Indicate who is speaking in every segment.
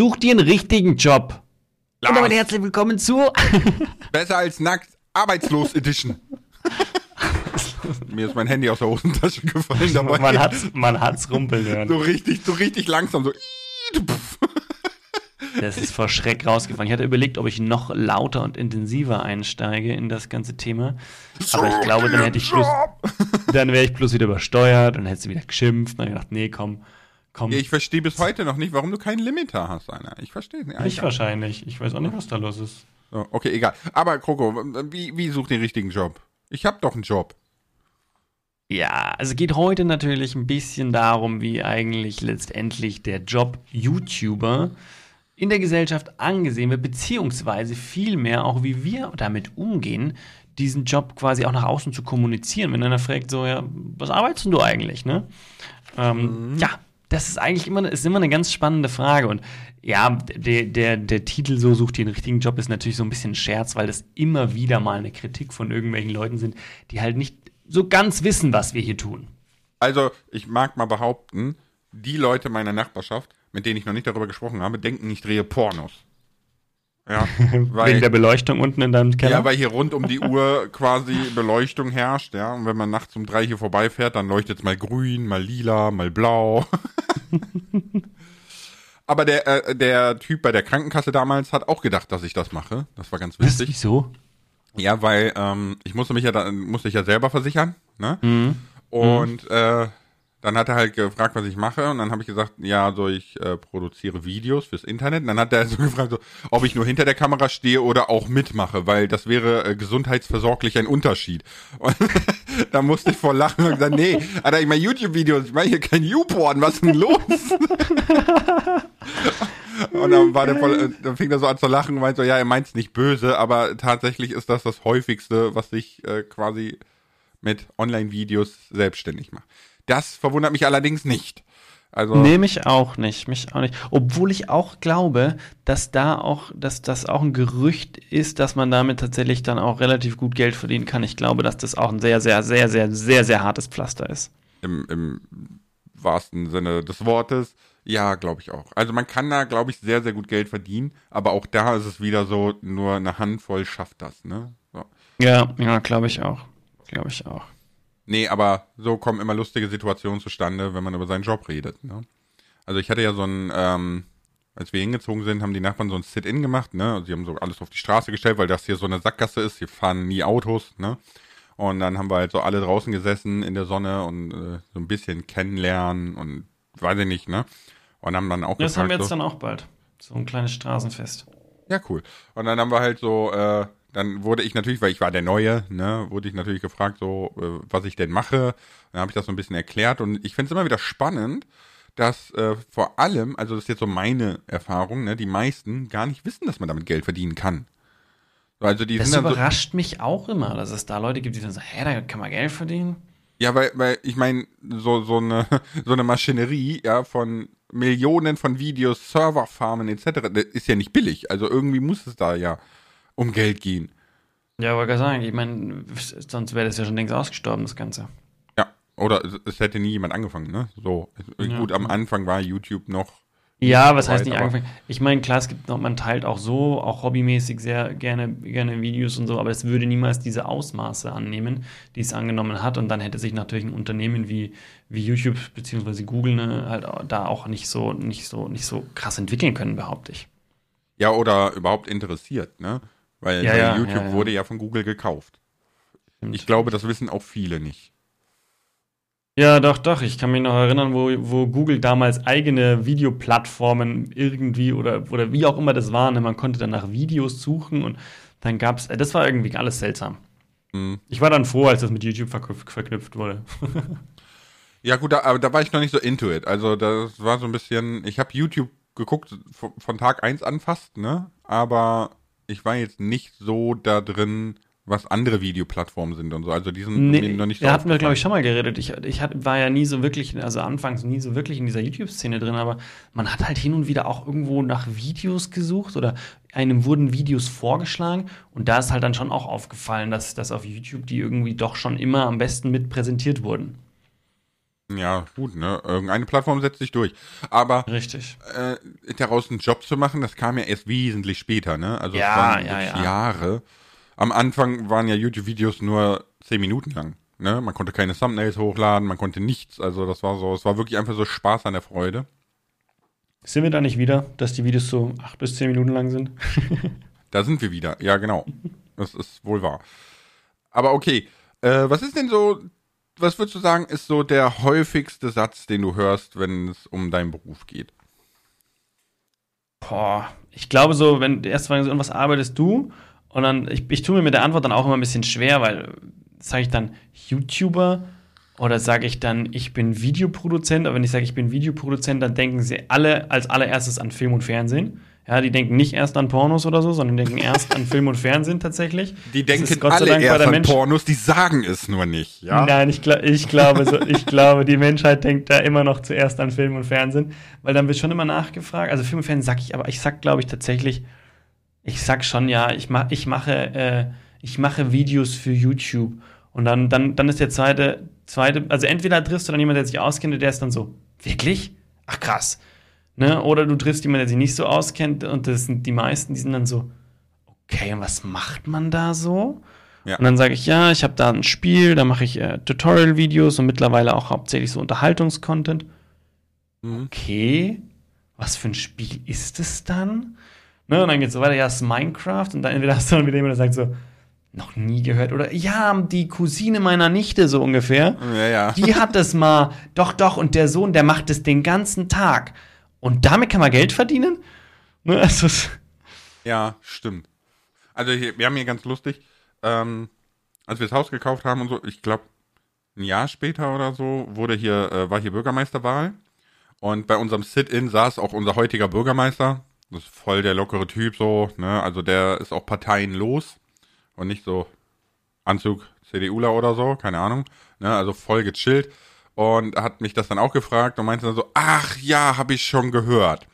Speaker 1: Such dir einen richtigen Job.
Speaker 2: Lars.
Speaker 1: Und damit herzlich willkommen zu.
Speaker 2: Besser als nackt. Arbeitslos Edition. Mir ist mein Handy aus der Hosentasche gefallen dabei.
Speaker 1: man hat's, man hat's rumpeln hören.
Speaker 2: so richtig, so richtig langsam, so.
Speaker 1: Das ist vor Schreck rausgefallen. Ich hatte überlegt, ob ich noch lauter und intensiver einsteige in das ganze Thema. Aber ich glaube, dann hätte ich bloß, dann wäre ich bloß wieder übersteuert und hätte sie wieder geschimpft. Und dann gedacht, nee, komm, komm.
Speaker 2: Ich verstehe bis heute noch nicht, warum du keinen Limiter hast, Alter. Ich verstehe es nicht. Alter.
Speaker 1: wahrscheinlich. Ich weiß auch nicht, was da los ist.
Speaker 2: Okay, egal. Aber Kroko, wie, wie sucht den richtigen Job? Ich hab doch einen Job.
Speaker 1: Ja, also geht heute natürlich ein bisschen darum, wie eigentlich letztendlich der Job YouTuber in der Gesellschaft angesehen wird, beziehungsweise vielmehr auch, wie wir damit umgehen, diesen Job quasi auch nach außen zu kommunizieren. Wenn einer fragt, so, ja, was arbeitest denn du eigentlich, ne? Ähm, Ja, das ist eigentlich immer, ist immer eine ganz spannende Frage. Und ja, der, der, der Titel So sucht den richtigen Job ist natürlich so ein bisschen ein Scherz, weil das immer wieder mal eine Kritik von irgendwelchen Leuten sind, die halt nicht so ganz wissen, was wir hier tun.
Speaker 2: Also, ich mag mal behaupten, die Leute meiner Nachbarschaft, mit denen ich noch nicht darüber gesprochen habe, denken, ich drehe Pornos. Ja, weil,
Speaker 1: Wegen der Beleuchtung unten in deinem Keller?
Speaker 2: ja, weil hier rund um die Uhr quasi Beleuchtung herrscht, ja. Und wenn man nachts um drei hier vorbeifährt, dann leuchtet es mal grün, mal lila, mal blau. Aber der, äh, der Typ bei der Krankenkasse damals hat auch gedacht, dass ich das mache. Das war ganz witzig.
Speaker 1: Wieso?
Speaker 2: Ja, weil ähm, ich musste mich ja dann musste ich ja selber versichern, ne?
Speaker 1: Mhm.
Speaker 2: Und äh, dann hat er halt gefragt, was ich mache, und dann habe ich gesagt, ja, so ich äh, produziere Videos fürs Internet. Und dann hat er so gefragt, so, ob ich nur hinter der Kamera stehe oder auch mitmache, weil das wäre äh, gesundheitsversorglich ein Unterschied. Und da musste ich vor Lachen und gesagt, nee, Alter, ich mache YouTube-Videos, ich mache hier kein YouPorn, was ist denn los? Und dann war der voll, äh, dann fing er so an zu lachen und meinte so, ja, er meint's nicht böse, aber tatsächlich ist das das häufigste, was ich äh, quasi mit Online-Videos selbstständig mache. Das verwundert mich allerdings nicht. Also,
Speaker 1: Nee, mich auch nicht, mich auch nicht. Obwohl ich auch glaube, dass da auch, dass das auch ein Gerücht ist, dass man damit tatsächlich dann auch relativ gut Geld verdienen kann. Ich glaube, dass das auch ein sehr, sehr, sehr, sehr, sehr, sehr hartes Pflaster ist.
Speaker 2: im, im wahrsten Sinne des Wortes, ja, glaube ich auch. Also man kann da, glaube ich, sehr, sehr gut Geld verdienen, aber auch da ist es wieder so, nur eine Handvoll schafft das, ne? So.
Speaker 1: Ja, ja, glaube ich auch. Glaube ich auch.
Speaker 2: Nee, aber so kommen immer lustige Situationen zustande, wenn man über seinen Job redet. Ne? Also ich hatte ja so ein, ähm, als wir hingezogen sind, haben die Nachbarn so ein Sit-In gemacht, ne? Sie haben so alles auf die Straße gestellt, weil das hier so eine Sackgasse ist, hier fahren nie Autos, ne? Und dann haben wir halt so alle draußen gesessen in der Sonne und äh, so ein bisschen kennenlernen und weiß ich nicht, ne? Und haben dann auch
Speaker 1: Das haben wir jetzt
Speaker 2: so,
Speaker 1: dann auch bald. So ein kleines Straßenfest.
Speaker 2: ja, cool. Und dann haben wir halt so, äh, dann wurde ich natürlich, weil ich war der Neue, ne, wurde ich natürlich gefragt, so, äh, was ich denn mache. Dann habe ich das so ein bisschen erklärt und ich finde es immer wieder spannend, dass äh, vor allem, also das ist jetzt so meine Erfahrung, ne, die meisten gar nicht wissen, dass man damit Geld verdienen kann. So, Also die
Speaker 1: Das
Speaker 2: dann so,
Speaker 1: überrascht mich auch immer, dass es da Leute gibt, die dann sagen, hä, da kann man Geld verdienen.
Speaker 2: ja, weil, weil ich meine, so, so, eine, so eine Maschinerie, ja, von Millionen von Videos, Serverfarmen etc., das ist ja nicht billig. Also irgendwie muss es da ja um Geld gehen.
Speaker 1: Ja, wollte gerade sagen, ich meine, sonst wäre das ja schon längst ausgestorben, das Ganze.
Speaker 2: Ja, oder es, hätte nie jemand angefangen, ne? So,
Speaker 1: Ja.
Speaker 2: gut, am Anfang war YouTube noch.
Speaker 1: Ja, was heißt nicht angefangen? Ich meine, klar, es gibt noch, man teilt auch so, auch hobbymäßig sehr gerne, gerne Videos und so, aber es würde niemals diese Ausmaße annehmen, die es angenommen hat. Und dann hätte sich natürlich ein Unternehmen wie, wie YouTube bzw. Google ne, halt da auch nicht so, nicht so, nicht so krass entwickeln können, behaupte ich.
Speaker 2: Ja, oder überhaupt interessiert, ne? Weil,
Speaker 1: Ja, ja,
Speaker 2: YouTube
Speaker 1: ja,
Speaker 2: wurde ja von Google gekauft.
Speaker 1: Stimmt.
Speaker 2: Ich glaube, das wissen auch viele nicht.
Speaker 1: Ja, doch, doch. Ich kann mich noch erinnern, wo, wo Google damals eigene Videoplattformen irgendwie oder, oder wie auch immer das war. Ne? Man konnte dann nach Videos suchen und dann gab es, das war irgendwie alles seltsam.
Speaker 2: Hm.
Speaker 1: Ich war dann froh, als das mit YouTube verknüpft, verknüpft wurde.
Speaker 2: Ja, gut, da, aber da war ich noch nicht so into it. Also, das war so ein bisschen. Ich habe YouTube geguckt von, Tag eins an fast, ne? Aber ich war jetzt nicht so da drin, was andere Videoplattformen sind und so. Also, die sind
Speaker 1: Nee,
Speaker 2: noch nicht so.
Speaker 1: da hatten wir, glaube ich, schon mal geredet. Ich, ich hat, war ja nie so wirklich, also anfangs nie so wirklich in dieser YouTube-Szene drin, aber man hat halt hin und wieder auch irgendwo nach Videos gesucht oder einem wurden Videos vorgeschlagen und da ist halt dann schon auch aufgefallen, dass, dass auf YouTube die irgendwie doch schon immer am besten mit präsentiert wurden.
Speaker 2: Ja, gut, ne? Irgendeine Plattform setzt sich durch. Aber
Speaker 1: Richtig.
Speaker 2: äh, daraus einen Job zu machen, das kam ja erst wesentlich später, ne? Also
Speaker 1: Ja,
Speaker 2: es waren
Speaker 1: ja, ja.
Speaker 2: Jahre. Am Anfang waren ja YouTube-Videos nur zehn Minuten lang. Ne? Man konnte keine Thumbnails hochladen, man konnte nichts. Also das war so, es war wirklich einfach so Spaß an der Freude.
Speaker 1: Sind wir da nicht wieder, dass die Videos so acht bis zehn Minuten lang sind?
Speaker 2: Da sind wir wieder. Ja, genau. Das ist wohl wahr. Aber okay, äh, was ist denn so, was würdest du sagen, ist so der häufigste Satz, den du hörst, wenn es um deinen Beruf geht?
Speaker 1: Boah, ich glaube so, wenn die erste Frage ist, und was arbeitest du? Und dann, ich, ich tue mir mit der Antwort dann auch immer ein bisschen schwer, weil sage ich dann YouTuber oder sage ich dann, ich bin Videoproduzent? Aber wenn ich sage, ich bin Videoproduzent, dann denken sie alle als allererstes an Film und Fernsehen. Ja, die denken nicht erst an Pornos oder so, sondern denken erst an Film und Fernsehen tatsächlich.
Speaker 2: Die denken
Speaker 1: ist Gott sei
Speaker 2: alle
Speaker 1: Dank bei
Speaker 2: erst
Speaker 1: der
Speaker 2: an
Speaker 1: Mensch-
Speaker 2: Pornos, die sagen es nur nicht, ja?
Speaker 1: Nein, ich, gla ich, glaube, so, ich glaube, die Menschheit denkt da immer noch zuerst an Film und Fernsehen, weil dann wird schon immer nachgefragt. Also Film und Fernsehen sag ich, aber ich sag, glaube ich, tatsächlich, ich sag schon, ja, ich, mach, ich, mache, äh, ich mache Videos für YouTube. Und dann, dann, dann ist der zweite, zweite, also entweder triffst du dann jemanden, der sich auskennt, der ist dann so, wirklich? Ach krass. Ne? Oder du triffst jemanden, der sich nicht so auskennt, und das sind die meisten, die sind dann so, okay, und was macht man da so?
Speaker 2: Ja.
Speaker 1: Und dann sage ich, ja, ich habe da ein Spiel, da mache ich äh, Tutorial-Videos und mittlerweile auch hauptsächlich so Unterhaltungskontent.
Speaker 2: Mhm.
Speaker 1: Okay, was für ein Spiel ist es dann? Ne, und dann geht es so weiter, ja, es ist Minecraft und dann entweder hast du dann wieder jemand, der sagt so, noch nie gehört oder ja, die Cousine meiner Nichte so ungefähr.
Speaker 2: Ja, ja.
Speaker 1: Die hat es mal, doch, doch, und der Sohn, der macht es den ganzen Tag. Und damit kann man Geld verdienen? Ne, also,
Speaker 2: Ja, stimmt. Also hier, wir haben hier ganz lustig, ähm, als wir das Haus gekauft haben und so, ich glaube, ein Jahr später oder so, wurde hier, äh, war hier Bürgermeisterwahl. Und bei unserem Sit-In saß auch unser heutiger Bürgermeister. Das ist voll der lockere Typ so, ne? Also der ist auch parteienlos und nicht so Anzug CDUler oder so, keine Ahnung. Ne? Also voll gechillt. Und hat mich das dann auch gefragt und meinte dann so, ach ja, habe ich schon gehört.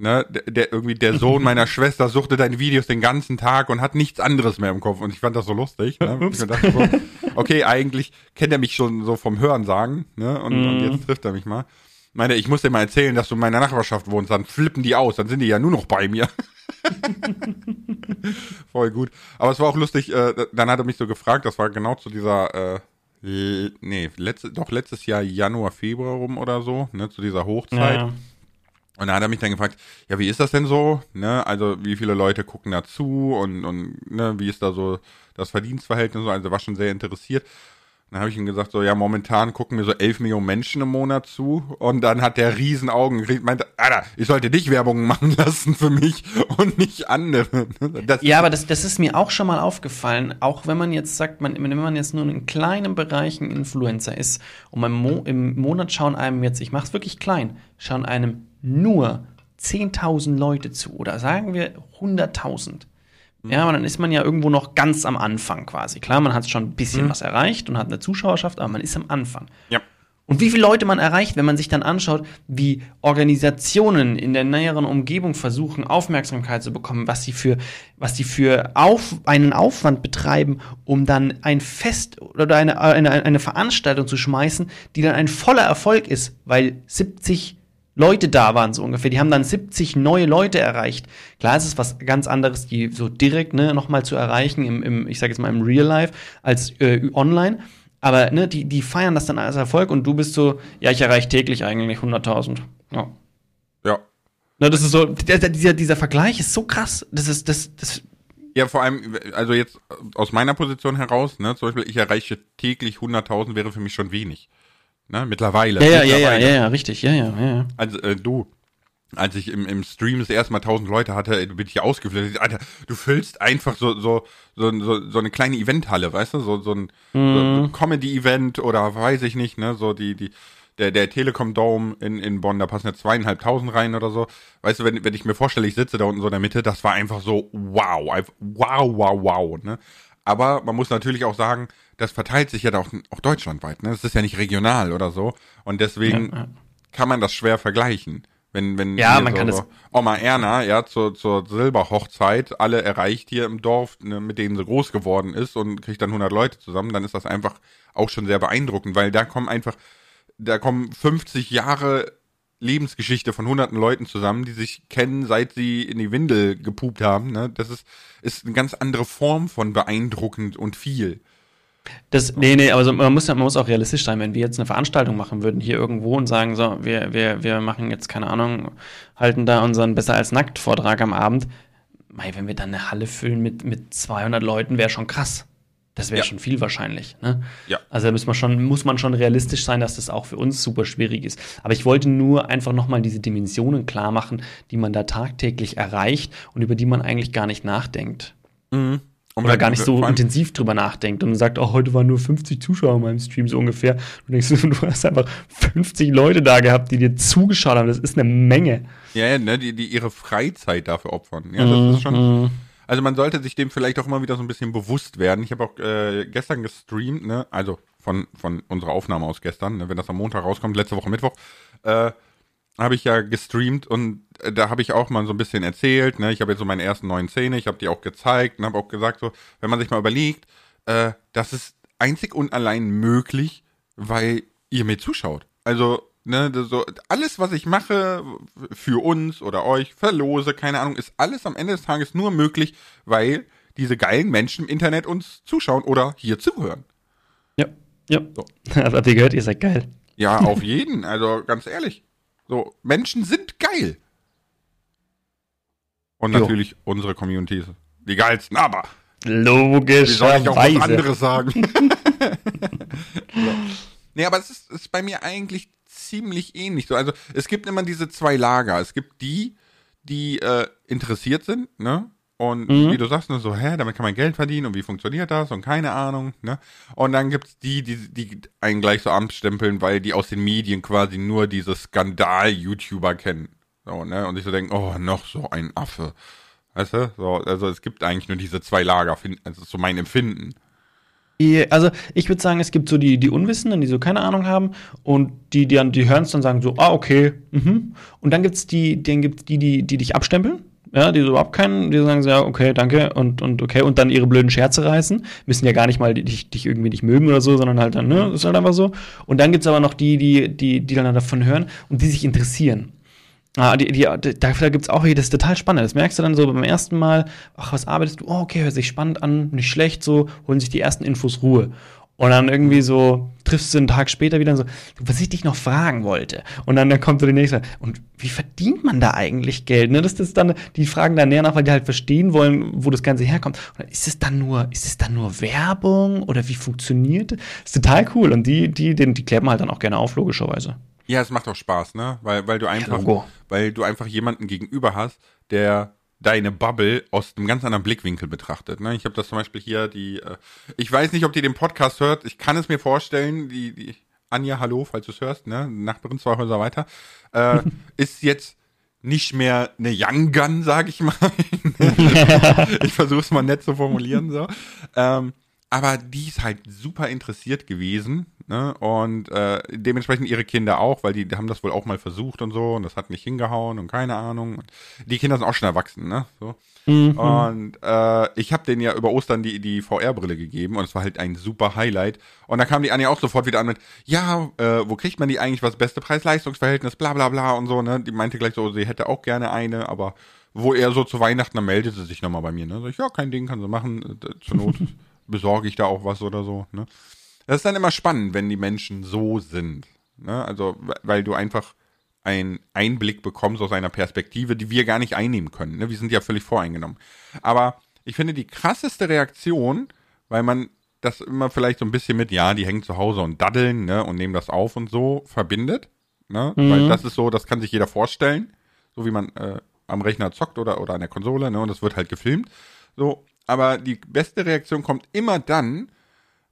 Speaker 2: Ne, der, der irgendwie der Sohn meiner Schwester suchte deine Videos den ganzen Tag und hat nichts anderes mehr im Kopf und ich fand das so lustig. Ne? Ich dachte so, okay, eigentlich kennt er mich schon so vom Hören sagen, ne? Und, und jetzt trifft er mich mal. Meine, ich muss dir mal erzählen, dass du in meiner Nachbarschaft wohnst, dann flippen die aus, dann sind die ja nur noch bei mir. Voll gut. Aber es war auch lustig, äh, dann hat er mich so gefragt, das war genau zu dieser, äh, nee, letzte, doch letztes Jahr Januar, Februar rum oder so, ne, zu dieser Hochzeit.
Speaker 1: ja.
Speaker 2: Und da hat er mich dann gefragt, ja, wie ist das denn so? Ne? Also wie viele Leute gucken da zu und, und ne, wie ist da so das Verdienstverhältnis? und So? Also war schon sehr interessiert. Dann habe ich ihm gesagt, so ja, momentan gucken mir so 11 Millionen Menschen im Monat zu. Und dann hat der riesen Augen gekriegt, meinte, Alter, ich sollte dich Werbung machen lassen für mich und nicht andere. Das,
Speaker 1: Ja, aber das, das ist mir auch schon mal aufgefallen, auch wenn man jetzt sagt, man, wenn man jetzt nur in kleinen Bereichen Influencer ist und im, Mo im Monat schauen einem jetzt, ich mach's wirklich klein, schauen einem nur 10.000 Leute zu oder sagen wir 100.000. Ja, aber dann ist man ja irgendwo noch ganz am Anfang quasi. Klar, man hat schon ein bisschen was erreicht und hat eine Zuschauerschaft, aber man ist am Anfang.
Speaker 2: ja.
Speaker 1: Und wie viele Leute man erreicht, wenn man sich dann anschaut, wie Organisationen in der näheren Umgebung versuchen, Aufmerksamkeit zu bekommen, was sie für, was sie für auf, einen Aufwand betreiben, um dann ein Fest oder eine, eine, eine Veranstaltung zu schmeißen, die dann ein voller Erfolg ist, weil 70 Leute da waren, so ungefähr. Die haben dann 70 neue Leute erreicht. Klar, es ist was ganz anderes, die so direkt ne, nochmal zu erreichen, im, im, ich sage jetzt mal im Real Life, als äh, online. Aber ne, die, die feiern das dann als Erfolg und du bist so, ja, ich erreiche täglich eigentlich 100.000. Ja.
Speaker 2: Ja.
Speaker 1: Ne, das ist so, dieser, dieser Vergleich ist so krass. Das ist, das, das,
Speaker 2: Ja, vor allem, also jetzt aus meiner Position heraus, ne, zum Beispiel, ich erreiche täglich 100.000 wäre für mich schon wenig. Ne, mittlerweile.
Speaker 1: ja, ja, ja, ja,
Speaker 2: Mittlerweile.
Speaker 1: ja, ja, richtig, ja, ja, ja.
Speaker 2: Also äh, du, als ich im, im Stream das erste Mal 1000 Leute hatte, ey, bin ich ausgeflippt. Alter, du füllst einfach so so so, so, so eine kleine Eventhalle, weißt du, so so ein, so ein Comedy-Event oder weiß ich nicht, ne, so die die der der Telekom Dome in in Bonn, da passen ja zweieinhalbtausend rein oder so. Weißt du, wenn wenn ich mir vorstelle, ich sitze da unten so in der Mitte, das war einfach so wow, einfach wow, wow, wow, ne. Aber man muss natürlich auch sagen, das verteilt sich ja auch, auch deutschlandweit, ne? Das ist ja nicht regional oder so. Und deswegen
Speaker 1: Ja, ja.
Speaker 2: kann man das schwer vergleichen. Wenn, wenn
Speaker 1: Ja, man
Speaker 2: so,
Speaker 1: kann das-
Speaker 2: Oma Erna, ja, zur, zur Silberhochzeit alle erreicht hier im Dorf, ne, mit denen sie groß geworden ist und kriegt dann 100 Leute zusammen, dann ist das einfach auch schon sehr beeindruckend, weil da kommen einfach, da kommen 50 Jahre Lebensgeschichte von hunderten Leuten zusammen, die sich kennen, seit sie in die Windel gepupt haben. Ne? Das ist, ist eine ganz andere Form von beeindruckend und viel.
Speaker 1: Das, nee, nee, also man muss, man muss auch realistisch sein, wenn wir jetzt eine Veranstaltung machen würden, hier irgendwo und sagen, so, wir, wir, wir machen jetzt, keine Ahnung, halten da unseren Besser als Nackt-Vortrag am Abend. Mei, wenn wir dann eine Halle füllen mit, mit 200 Leuten, wäre schon krass. Das wäre ja. schon viel wahrscheinlich. Ne?
Speaker 2: Ja.
Speaker 1: Also da muss man, schon, muss man schon realistisch sein, dass das auch für uns super schwierig ist. Aber ich wollte nur einfach nochmal diese Dimensionen klar machen, die man da tagtäglich erreicht und über die man eigentlich gar nicht nachdenkt. Mhm. Oder gar nicht so intensiv drüber nachdenkt und sagt, oh, heute waren nur 50 Zuschauer in meinem Stream so ungefähr. Und denkst du, hast einfach 50 Leute da gehabt, die dir zugeschaut haben. Das ist eine Menge.
Speaker 2: Ja, ne, die, die ihre Freizeit dafür opfern. Ja, das mm, ist schon. Mm. Also man sollte sich dem vielleicht auch immer wieder so ein bisschen bewusst werden. Ich habe auch äh, gestern gestreamt, ne, also von, von unserer Aufnahme aus gestern, ne, wenn das am Montag rauskommt, letzte Woche Mittwoch, äh, habe ich ja gestreamt und äh, da habe ich auch mal so ein bisschen erzählt, ne, ich habe jetzt so meine ersten neuen Szene, ich habe die auch gezeigt und habe auch gesagt, so, wenn man sich mal überlegt, äh, das ist einzig und allein möglich, weil ihr mir zuschaut. Also Ne, so, alles, was ich mache für uns oder euch, verlose, keine Ahnung, ist alles am Ende des Tages nur möglich, weil diese geilen Menschen im Internet uns zuschauen oder hier zuhören.
Speaker 1: Ja, ja. So. Habt ihr gehört, ihr seid geil.
Speaker 2: Ja, auf jeden. Also ganz ehrlich. So, Menschen sind geil. Und jo. natürlich unsere Communities. Die geilsten, aber.
Speaker 1: Logisch. Wie soll ich auch was
Speaker 2: anderes sagen? so. Nee, aber es ist, ist bei mir eigentlich ziemlich ähnlich. So, also es gibt immer diese zwei Lager. Es gibt die, die äh, interessiert sind, ne? Und mhm. wie du sagst, ne, so, hä, damit kann man Geld verdienen und wie funktioniert das und keine Ahnung, ne? Und dann gibt's die, die, die einen gleich so amtsstempeln, weil die aus den Medien quasi nur diese Skandal-YouTuber kennen. So, ne? Und ich so denke, oh, noch so ein Affe. Weißt du? So, also es gibt eigentlich nur diese zwei Lager, also so mein Empfinden.
Speaker 1: Also ich würde sagen, es gibt so die, die Unwissenden, die so keine Ahnung haben und die, die, die hören es dann sagen so, ah, okay, mhm. Und dann gibt es die, den gibt's die, die, die dich abstempeln, ja, die so überhaupt keinen, die sagen so, ja, okay, danke und, und okay, und dann ihre blöden Scherze reißen, müssen ja gar nicht mal dich, dich irgendwie nicht mögen oder so, sondern halt dann, ne, ist halt einfach so. Und dann gibt es aber noch die, die, die, die dann davon hören und die sich interessieren. Ah, die, die, dafür gibt es auch hier, das ist total spannend. Das merkst du dann so beim ersten Mal, ach, was arbeitest du? Oh, okay, hört sich spannend an, nicht schlecht, so, holen sich die ersten Infos Ruhe. Und dann irgendwie so triffst du einen Tag später wieder und so, was ich dich noch fragen wollte. Und dann, dann kommt so die nächste, und wie verdient man da eigentlich Geld? Ne? Das ist dann, die fragen dann näher nach, weil die halt verstehen wollen, wo das Ganze herkommt. Und ist es dann nur, ist es dann nur Werbung oder wie funktioniert das? Ist total cool. Und die, die, die, die klären halt dann auch gerne auf, logischerweise.
Speaker 2: Ja, es macht auch Spaß, ne? Weil, weil du einfach, ja, weil du einfach jemanden gegenüber hast, der deine Bubble aus einem ganz anderen Blickwinkel betrachtet. Ne? Ich habe das zum Beispiel hier, die, äh, ich weiß nicht, ob die den Podcast hört, ich kann es mir vorstellen, die, die Anja, hallo, falls du es hörst, ne? Nachbarin zwei Häuser weiter, äh, ist jetzt nicht mehr eine Young Gun, sag ich mal. ich versuche es mal nett zu formulieren so. Ähm, aber die ist halt super interessiert gewesen ne? und äh, dementsprechend ihre Kinder auch, weil die, haben das wohl auch mal versucht und so und das hat nicht hingehauen und keine Ahnung. Die Kinder sind auch schon erwachsen, ne? So. Mhm. Und äh, ich habe denen ja über Ostern die, die VR-Brille gegeben und es war halt ein super Highlight. Und da kam die Anja auch sofort wieder an mit, ja, äh, wo kriegt man die eigentlich, was beste Preis-Leistungsverhältnis, bla bla bla und so, ne? Die meinte gleich so, sie hätte auch gerne eine, aber wo er so zu Weihnachten, dann meldet sie sich nochmal bei mir, ne? Sag ich, ja, kein Ding, kann sie machen, äh, zur Not besorge ich da auch was oder so. Ne? Das ist dann immer spannend, wenn die Menschen so sind. Ne? Also, weil du einfach einen Einblick bekommst aus einer Perspektive, die wir gar nicht einnehmen können. Ne? Wir sind ja völlig voreingenommen. Aber ich finde die krasseste Reaktion, weil man das immer vielleicht so ein bisschen mit, ja, die hängen zu Hause und daddeln, ne, und nehmen das auf und so verbindet. Ne? Mhm. Weil das ist so, das kann sich jeder vorstellen. So wie man äh, am Rechner zockt oder, oder an der Konsole, ne, und das wird halt gefilmt. So, aber die beste Reaktion kommt immer dann,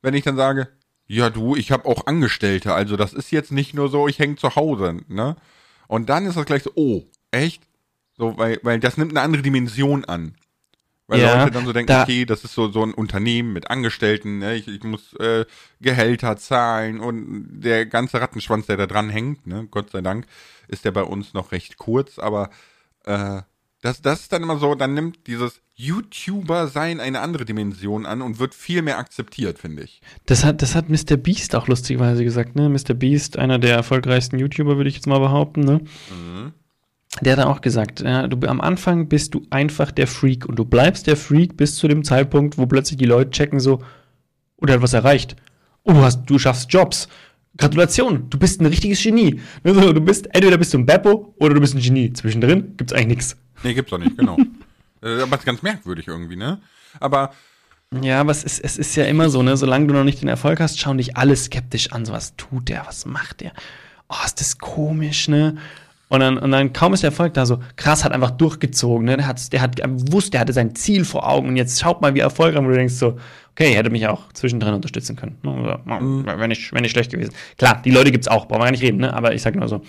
Speaker 2: wenn ich dann sage, ja du, ich habe auch Angestellte, also das ist jetzt nicht nur so, ich hänge zu Hause, ne? Und dann ist das gleich so, oh, echt? So, weil, weil das nimmt eine andere Dimension an. Weil ja, Leute dann so denken, da okay, das ist so, so ein Unternehmen mit Angestellten, ne? ich, ich muss äh, Gehälter zahlen und der ganze Rattenschwanz, der da dran hängt, ne? Gott sei Dank, ist der bei uns noch recht kurz, aber äh, Das, das ist dann immer so, dann nimmt dieses YouTuber-Sein eine andere Dimension an und wird viel mehr akzeptiert, finde ich.
Speaker 1: Das hat, das hat Mr. Beast auch lustigerweise gesagt, ne? Mr. Beast, einer der erfolgreichsten YouTuber, würde ich jetzt mal behaupten, ne? Mhm. Der hat auch gesagt, ja, du, am Anfang bist du einfach der Freak und du bleibst der Freak bis zu dem Zeitpunkt, wo plötzlich die Leute checken so, oh, der hat was erreicht. Oh, du, hast, du schaffst Jobs. Gratulation, du bist ein richtiges Genie. Also, du bist, entweder bist du ein Beppo oder du bist ein Genie. Zwischendrin gibt's eigentlich nichts.
Speaker 2: Nee, gibt's auch nicht, genau. Äh, aber es ist ganz merkwürdig irgendwie, ne? Aber.
Speaker 1: Ja, aber es ist, es ist ja immer so, ne? Solange du noch nicht den Erfolg hast, schauen dich alle skeptisch an. So, was tut der? Was macht der? Oh, ist das komisch, ne? Und dann, und dann kaum ist der Erfolg da so, krass, hat einfach durchgezogen, ne? Der hat, der hat gewusst, der hatte sein Ziel vor Augen und jetzt schaut mal, wie erfolgreich, wo du denkst so, okay, hätte mich auch zwischendrin unterstützen können. Ne? Mhm. Wäre nicht, wär nicht schlecht gewesen. Klar, die Leute gibt's auch, brauchen wir gar nicht reden, ne? Aber ich sag nur so.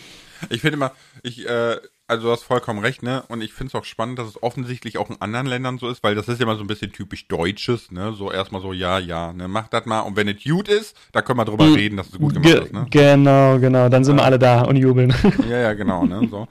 Speaker 2: Ich finde immer, ich, äh, also du hast vollkommen recht, ne? Und ich finde es auch spannend, dass es offensichtlich auch in anderen Ländern so ist, weil das ist ja immer so ein bisschen typisch Deutsches, ne? So erstmal so, ja, ja, ne? Mach das mal. Und wenn es gut ist, da können wir drüber mhm. reden, dass es gut gemacht Ge ist, ne?
Speaker 1: Genau, genau. Dann sind äh, wir alle da und jubeln.
Speaker 2: Ja, ja, genau, ne? So.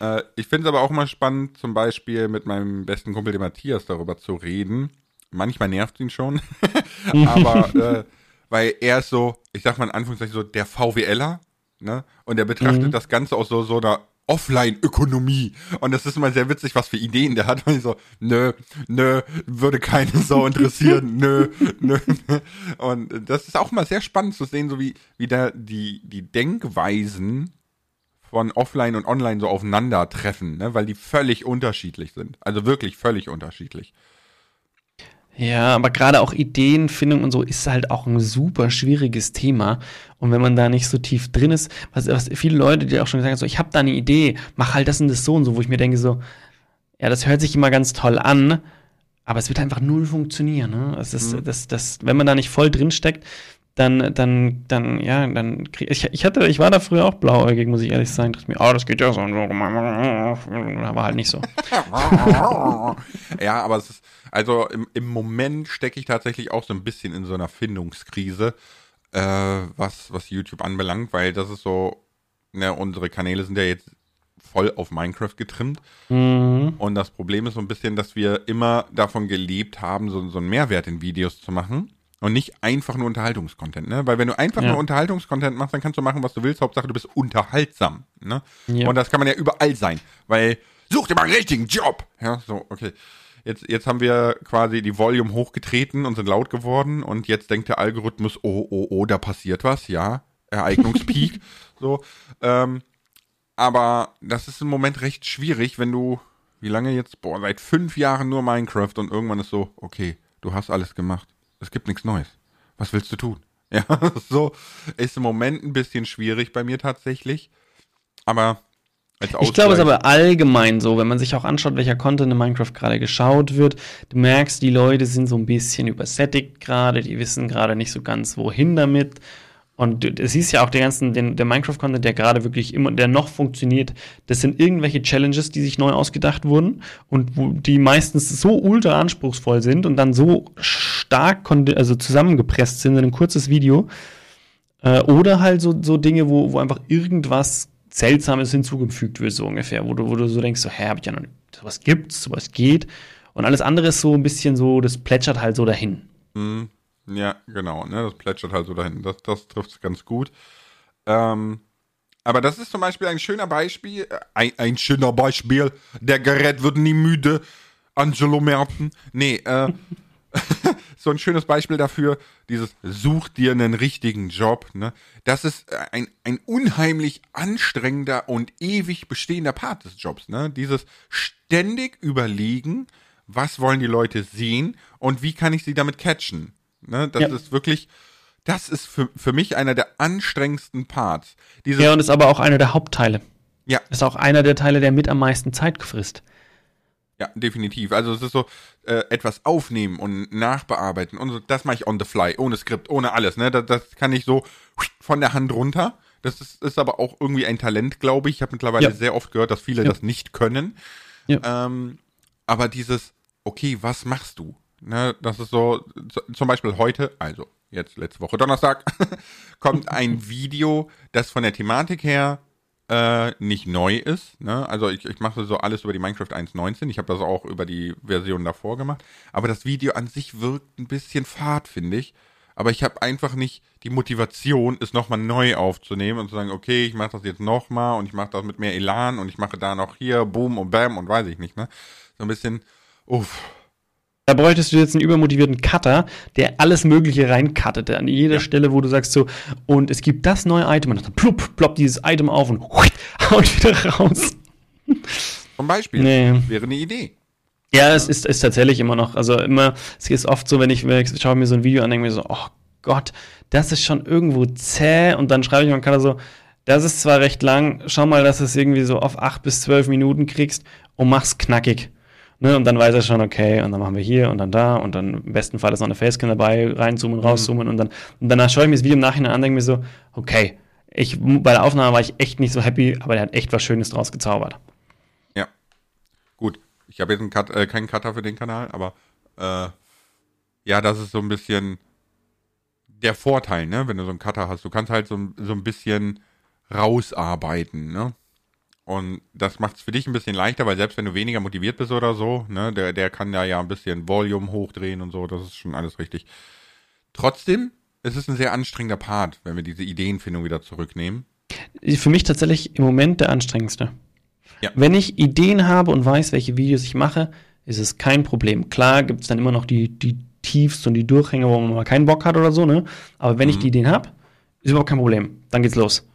Speaker 2: äh, ich finde es aber auch mal spannend, zum Beispiel mit meinem besten Kumpel, dem Matthias, darüber zu reden. Manchmal nervt ihn schon. aber äh, weil er ist so, ich sag mal in Anführungszeichen so der VWLer, ne? Und er betrachtet mhm. das Ganze aus so, so einer Offline-Ökonomie. Und das ist immer sehr witzig, was für Ideen der hat. Und ich so, nö, nö, würde keine Sau interessieren, nö, nö. Und das ist auch mal sehr spannend zu sehen, so wie, wie da die, die Denkweisen von Offline und Online so aufeinandertreffen, ne? weil die völlig unterschiedlich sind. Also wirklich völlig unterschiedlich.
Speaker 1: Ja, aber gerade auch Ideenfindung und so ist halt auch ein super schwieriges Thema. Und wenn man da nicht so tief drin ist, was, was viele Leute, die auch schon gesagt haben, so, ich habe da eine Idee, mach halt das und das so und so, wo ich mir denke so, ja, das hört sich immer ganz toll an, aber es wird einfach null funktionieren. Ne? Es ist, mhm. das, das, wenn man da nicht voll drin steckt, dann, dann, dann, ja, dann krieg, ich, ich hatte, ich war da früher auch blauäugig, muss ich ehrlich sagen. Dachte mir, oh, das geht ja so und so. Aber halt nicht so.
Speaker 2: ja, aber es ist, also im, im Moment stecke ich tatsächlich auch so ein bisschen in so einer Findungskrise, äh, was, was YouTube anbelangt, weil das ist so, ne, unsere Kanäle sind ja jetzt voll auf Minecraft getrimmt. Mhm. Und das Problem ist so ein bisschen, dass wir immer davon gelebt haben, so, so einen Mehrwert in Videos zu machen. Und nicht einfach nur Unterhaltungskontent, ne? Weil wenn du einfach ja. nur Unterhaltungskontent machst, dann kannst du machen, was du willst. Hauptsache, du bist unterhaltsam, ne? Ja. Und das kann man ja überall sein. Weil, such dir mal einen richtigen Job! Ja, so, okay. Jetzt, jetzt haben wir quasi die Volume hochgetreten und sind laut geworden und jetzt denkt der Algorithmus, oh, oh, oh, da passiert was, ja, Ereignungspeak, so. Ähm, aber das ist im Moment recht schwierig, wenn du, wie lange jetzt, boah, seit fünf Jahren nur Minecraft und irgendwann ist so, okay, du hast alles gemacht, es gibt nichts Neues. Was willst du tun? Ja, so ist im Moment ein bisschen schwierig bei mir tatsächlich. Aber
Speaker 1: ich glaube, es ist aber allgemein so, wenn man sich auch anschaut, welcher Content in Minecraft gerade geschaut wird. Du merkst, die Leute sind so ein bisschen übersättigt gerade, die wissen gerade nicht so ganz, wohin damit. Und du siehst ja auch den ganzen, den, der Minecraft-Content, der gerade wirklich immer, der noch funktioniert, das sind irgendwelche Challenges, die sich neu ausgedacht wurden und wo die meistens so ultra anspruchsvoll sind und dann so stark also zusammengepresst sind in ein kurzes Video. Äh, oder halt so, so Dinge, wo, wo einfach irgendwas Seltsames hinzugefügt wird, so ungefähr, wo du, wo du so denkst, so, hä, hab ich ja noch nicht, sowas gibt's, sowas geht. Und alles andere ist so ein bisschen so, das plätschert halt so dahin.
Speaker 2: Mhm. Ja, genau, ne, das plätschert halt so dahin. Das, das trifft es ganz gut. Ähm, aber das ist zum Beispiel ein schöner Beispiel, äh, ein, ein schöner Beispiel, der Gerät wird nie müde, Angelo Merten. Nee, äh, so ein schönes Beispiel dafür, dieses Such dir einen richtigen Job, ne? Das ist ein, ein unheimlich anstrengender und ewig bestehender Part des Jobs, ne? Dieses ständig überlegen, was wollen die Leute sehen und wie kann ich sie damit catchen, ne? Das ja. ist wirklich, das ist für, für mich einer der anstrengendsten Parts.
Speaker 1: Dieses ja, und ist aber auch einer der Hauptteile. Ja. Ist auch einer der Teile, der mit am meisten Zeit frisst.
Speaker 2: Ja, definitiv. Also es ist so, äh, etwas aufnehmen und nachbearbeiten und so, das mache ich on the fly, ohne Skript, ohne alles. Ne? Das, das kann ich so von der Hand runter. Das ist, ist aber auch irgendwie ein Talent, glaube ich. Ich habe mittlerweile ja. sehr oft gehört, dass viele ja. das nicht können. Ja. Ähm, aber dieses, okay, was machst du? Ne, das ist so, zum Beispiel heute, also jetzt letzte Woche Donnerstag, kommt ein Video, das von der Thematik her äh, nicht neu ist. Ne? Also ich, ich mache so alles über die Minecraft 1.19. Ich habe das auch über die Version davor gemacht. Aber das Video an sich wirkt ein bisschen fad, finde ich. Aber ich habe einfach nicht die Motivation, es nochmal neu aufzunehmen und zu sagen, okay, ich mache das jetzt nochmal und ich mache das mit mehr Elan und ich mache da noch hier Boom und Bam und weiß ich nicht. Ne? So ein bisschen, uff.
Speaker 1: Da bräuchtest du jetzt einen übermotivierten Cutter, der alles Mögliche reincuttet. An jeder ja. Stelle, wo du sagst so, und es gibt das neue Item und dann plupp, ploppt dieses Item auf und haut wieder raus.
Speaker 2: Zum Beispiel. Nee. Wäre eine Idee.
Speaker 1: Ja, es ist, ist tatsächlich immer noch, also immer, es ist oft so, wenn ich, ich schaue mir so ein Video an, denke mir so, oh Gott, das ist schon irgendwo zäh und dann schreibe ich mal so, das ist zwar recht lang, schau mal, dass du es irgendwie so auf acht bis zwölf Minuten kriegst und mach's knackig. Ne, und dann weiß er schon, okay, und dann machen wir hier und dann da und dann im besten Fall ist noch eine Facecam dabei, reinzoomen, mhm. rauszoomen mhm. und dann und danach schaue ich mir das Video im Nachhinein an, denke mir so, okay, ich, bei der Aufnahme war ich echt nicht so happy, aber der hat echt was Schönes draus gezaubert.
Speaker 2: Ja. Gut. Ich habe jetzt Cut, äh, keinen Cutter für den Kanal, aber äh, ja, das ist so ein bisschen der Vorteil, ne, wenn du so einen Cutter hast. Du kannst halt so, so ein bisschen rausarbeiten, ne? Und das macht es für dich ein bisschen leichter, weil selbst wenn du weniger motiviert bist oder so, ne, der, der kann da ja ein bisschen Volume hochdrehen und so, das ist schon alles richtig. Trotzdem, es ist ein sehr anstrengender Part, wenn wir diese Ideenfindung wieder zurücknehmen.
Speaker 1: Für mich tatsächlich im Moment der anstrengendste. Ja. Wenn ich Ideen habe und weiß, welche Videos ich mache, ist es kein Problem. Klar gibt es dann immer noch die, die Tiefs und die Durchhänge, wo man mal keinen Bock hat oder so, ne? Aber wenn mhm. ich die Ideen habe, ist überhaupt kein Problem. Dann geht's los.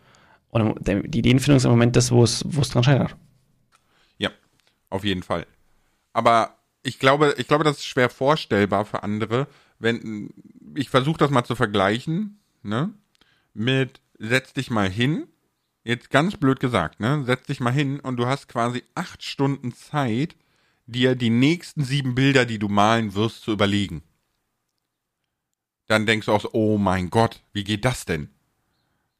Speaker 1: Und die Ideenfindung ist im Moment das, wo es, wo es dran scheitert.
Speaker 2: Ja, auf jeden Fall. Aber ich glaube, ich glaube, das ist schwer vorstellbar für andere, wenn ich versuche das mal zu vergleichen, ne? Mit setz dich mal hin, jetzt ganz blöd gesagt, ne? Setz dich mal hin und du hast quasi acht Stunden Zeit, dir die nächsten sieben Bilder, die du malen wirst, zu überlegen. Dann denkst du auch so, oh mein Gott, wie geht das denn?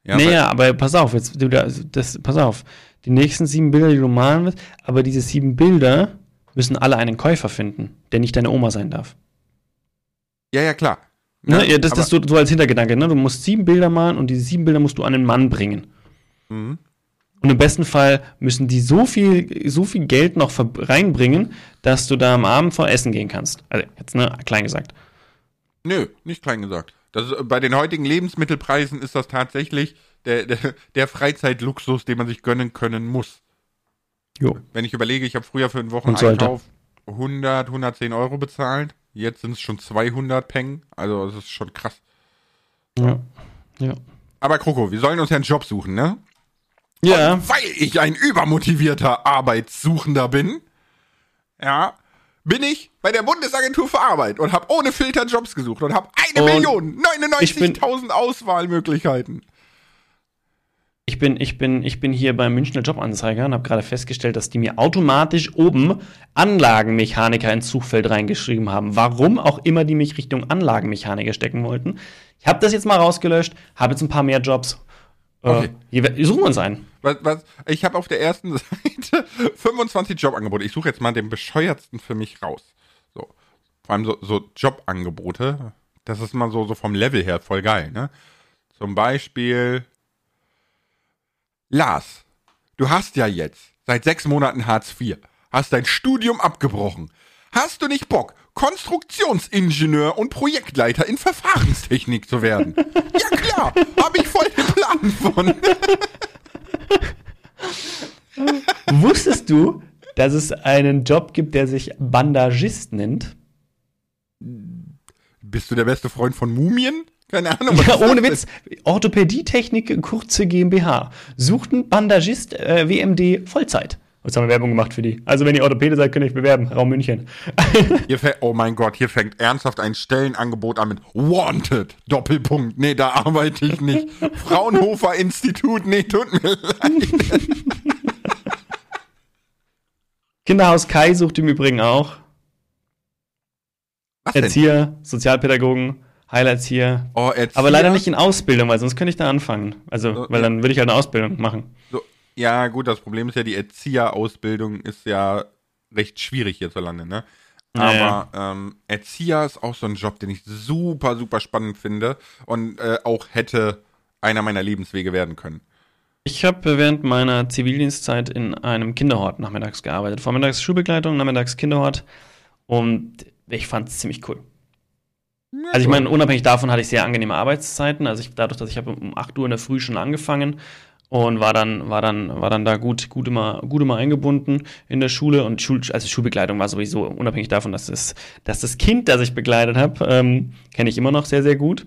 Speaker 1: Ja, naja, aber pass auf, jetzt, du, das, pass auf. Die nächsten sieben Bilder, die du malen wirst, aber diese sieben Bilder müssen alle einen Käufer finden, der nicht deine Oma sein darf.
Speaker 2: Ja, ja, klar.
Speaker 1: Ne, ja, das, ist so, so, als Hintergedanke, ne? Du musst sieben Bilder malen und diese sieben Bilder musst du an einen Mann bringen. Mhm. Und im besten Fall müssen die so viel, so viel Geld noch reinbringen, dass du da am Abend vor Essen gehen kannst. Also jetzt, ne, klein gesagt.
Speaker 2: Nö, nicht klein gesagt. Das ist, bei den heutigen Lebensmittelpreisen ist das tatsächlich der, der, der Freizeitluxus, den man sich gönnen können muss. Jo. Wenn ich überlege, ich habe früher für einen Wocheneinkauf 100, 110 Euro bezahlt. Jetzt sind es schon 200 Peng. Also, das ist schon krass.
Speaker 1: Ja. ja.
Speaker 2: Aber Kroko, wir sollen uns ja einen Job suchen, ne?
Speaker 1: Ja.
Speaker 2: Und weil ich ein übermotivierter Arbeitssuchender bin, ja, bin ich bei der Bundesagentur für Arbeit und habe ohne Filter Jobs gesucht und habe eine und Million, 99.000 Auswahlmöglichkeiten.
Speaker 1: Ich bin, ich bin, ich bin hier beim Münchner Jobanzeiger und habe gerade festgestellt, dass die mir automatisch oben Anlagenmechaniker ins Suchfeld reingeschrieben haben. Warum auch immer die mich Richtung Anlagenmechaniker stecken wollten. Ich habe das jetzt mal rausgelöscht, habe jetzt ein paar mehr Jobs. Äh, okay. Äh, suchen wir uns einen.
Speaker 2: Was, was, ich habe auf der ersten Seite 25 Jobangebote. Ich suche jetzt mal den bescheuertsten für mich raus. So. Vor allem so, so Jobangebote. Das ist mal so, so vom Level her voll geil, ne? Zum Beispiel Lars, du hast ja jetzt seit sechs Monaten Hartz IV, hast dein Studium abgebrochen. Hast du nicht Bock, Konstruktionsingenieur und Projektleiter in Verfahrenstechnik zu werden? ja klar, habe ich voll den Plan von.
Speaker 1: Wusstest du, dass es einen Job gibt, der sich Bandagist nennt?
Speaker 2: Bist du der beste Freund von Mumien?
Speaker 1: Keine Ahnung. Ja, ohne Witz. Orthopädietechnik, kurze GmbH. Suchten Bandagist äh, WMD Vollzeit. Jetzt haben wir Werbung gemacht für die. Also wenn ihr Orthopäde seid, könnt ihr euch bewerben. Raum München.
Speaker 2: oh mein Gott, hier fängt ernsthaft ein Stellenangebot an mit Wanted. Doppelpunkt. Nee, da arbeite ich nicht. Fraunhofer Institut. Nee, tut mir leid.
Speaker 1: Kinderhaus Kai sucht im Übrigen auch. Was Erzieher, denn? Sozialpädagogen, Heilerzieher. Oh, Erzieher? Aber leider nicht in Ausbildung, weil sonst könnte ich da anfangen. Also, so, weil dann würde ich halt eine Ausbildung machen.
Speaker 2: So, ja, gut, das Problem ist ja, die Erzieherausbildung ist ja recht schwierig hierzulande, ne? Aber ja, ja. Ähm, Erzieher ist auch so ein Job, den ich super, super spannend finde und äh, auch hätte einer meiner Lebenswege werden können.
Speaker 1: Ich habe während meiner Zivildienstzeit in einem Kinderhort nachmittags gearbeitet. Vormittags Schulbegleitung, nachmittags Kinderhort. Und ich fand es ziemlich cool. Also ich meine, unabhängig davon hatte ich sehr angenehme Arbeitszeiten. Also ich, dadurch, dass ich habe um 8 Uhr in der Früh schon angefangen und war dann, war dann, war dann da gut, gut immer, gut immer eingebunden in der Schule und Schul, also Schulbegleitung war sowieso unabhängig davon, dass das, dass das Kind, das ich begleitet habe, ähm, kenne ich immer noch sehr, sehr gut.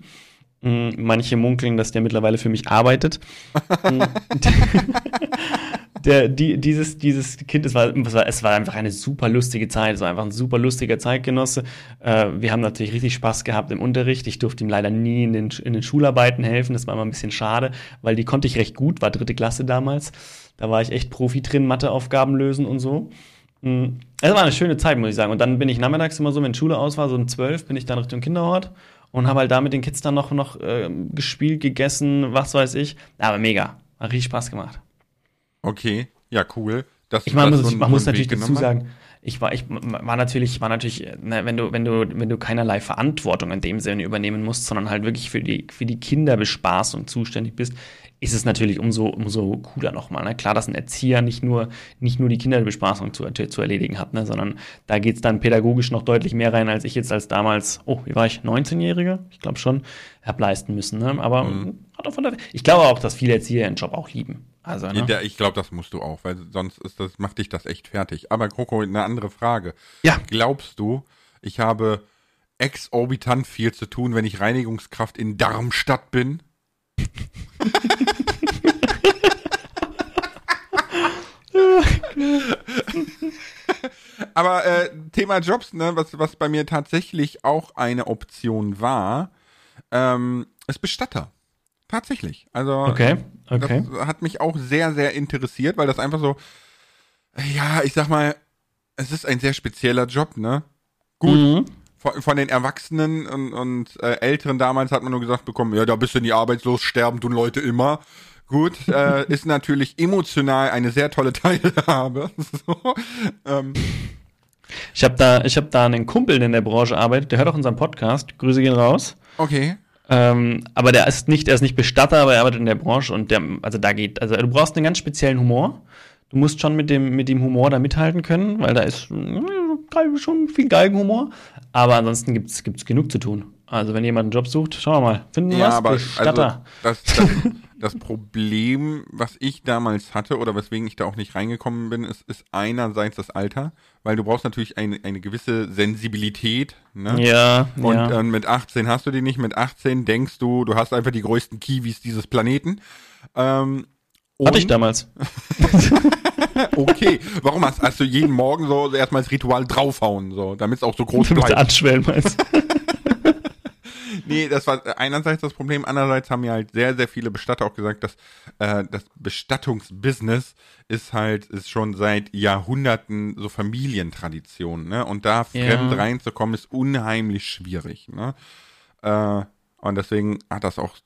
Speaker 1: Mm, manche munkeln, dass der mittlerweile für mich arbeitet. Der, die, dieses, dieses Kind, es war, es, war, es war einfach eine super lustige Zeit. Es war einfach ein super lustiger Zeitgenosse. Äh, wir haben natürlich richtig Spaß gehabt im Unterricht. Ich durfte ihm leider nie in den, in den Schularbeiten helfen. Das war immer ein bisschen schade, weil die konnte ich recht gut, war dritte Klasse damals. Da war ich echt Profi drin, Matheaufgaben lösen und so. Mm. Es war eine schöne Zeit, muss ich sagen. Und dann bin ich nachmittags immer so, wenn Schule aus war, so um zwölf, bin ich dann Richtung Kinderhort und habe halt da mit den Kids dann noch, noch äh, gespielt, gegessen, was weiß ich. Aber mega. Hat richtig Spaß gemacht.
Speaker 2: Okay, ja, cool.
Speaker 1: Ich meine, muss, so man muss natürlich dazu sagen, ich war, ich war natürlich, war natürlich, ne, wenn du, wenn du, wenn du keinerlei Verantwortung in dem Sinne übernehmen musst, sondern halt wirklich für die, für die Kinderbespaßung zuständig bist, ist es natürlich umso, umso cooler nochmal. Ne? Klar, dass ein Erzieher nicht nur, nicht nur die Kinderbespaßung zu, zu erledigen hat, ne? sondern da geht es dann pädagogisch noch deutlich mehr rein, als ich jetzt als damals, oh, wie war ich, 19-Jähriger? Ich glaube schon, habe leisten müssen. Ne? Aber mhm. hat auch von der, ich glaube auch, dass viele Erzieher ihren Job auch lieben. Also,
Speaker 2: ne? ja, ich glaube, das musst du auch, weil sonst ist das, macht dich das echt fertig. Aber Kroko, eine andere Frage.
Speaker 1: Ja.
Speaker 2: Glaubst du, ich habe exorbitant viel zu tun, wenn ich Reinigungskraft in Darmstadt bin? Aber äh, Thema Jobs, ne, was, was bei mir tatsächlich auch eine Option war, ähm, ist Bestatter. Tatsächlich. Also
Speaker 1: okay, okay.
Speaker 2: das hat mich auch sehr, sehr interessiert, weil das einfach so, ja, ich sag mal, es ist ein sehr spezieller Job, ne? Gut. Mhm von, von den Erwachsenen und, und äh, Älteren damals hat man nur gesagt bekommen, ja, da bist du nie arbeitslos, sterben tun Leute immer. Gut, äh, ist natürlich emotional eine sehr tolle Teilhabe. so, ähm.
Speaker 1: Ich habe da, ich habe da einen Kumpel, der in der Branche arbeitet, der hört auch unseren Podcast. Grüße gehen raus.
Speaker 2: Okay.
Speaker 1: Ähm, aber der ist nicht, er ist nicht Bestatter, aber er arbeitet in der Branche und der, also da geht, also du brauchst einen ganz speziellen Humor. Du musst schon mit dem, mit dem Humor da mithalten können, weil da ist schon viel Geigenhumor. Aber ansonsten gibt es genug zu tun. Also wenn jemand einen Job sucht, schauen wir mal. Finden wir ja, was? Aber
Speaker 2: Bestatter. Also das, das, das, Problem, was ich damals hatte oder weswegen ich da auch nicht reingekommen bin, ist, ist einerseits das Alter, weil du brauchst natürlich eine, eine gewisse Sensibilität. Ne?
Speaker 1: Ja.
Speaker 2: Und
Speaker 1: ja.
Speaker 2: Äh, mit 18 hast du die nicht. Mit 18 denkst du, du hast einfach die größten Kiwis dieses Planeten. Ähm,
Speaker 1: Hatte ich damals.
Speaker 2: okay. Warum hast, hast, du jeden Morgen so erstmal das Ritual draufhauen, so, damit es auch so groß bleibt?
Speaker 1: anschwellen meinst
Speaker 2: Nee, das war einerseits das Problem, andererseits haben mir halt sehr, sehr viele Bestatter auch gesagt, dass äh, das Bestattungsbusiness ist halt ist schon seit Jahrhunderten so Familientradition, ne? Und da fremd ja. reinzukommen ist unheimlich schwierig, ne? Äh, und deswegen hat das auch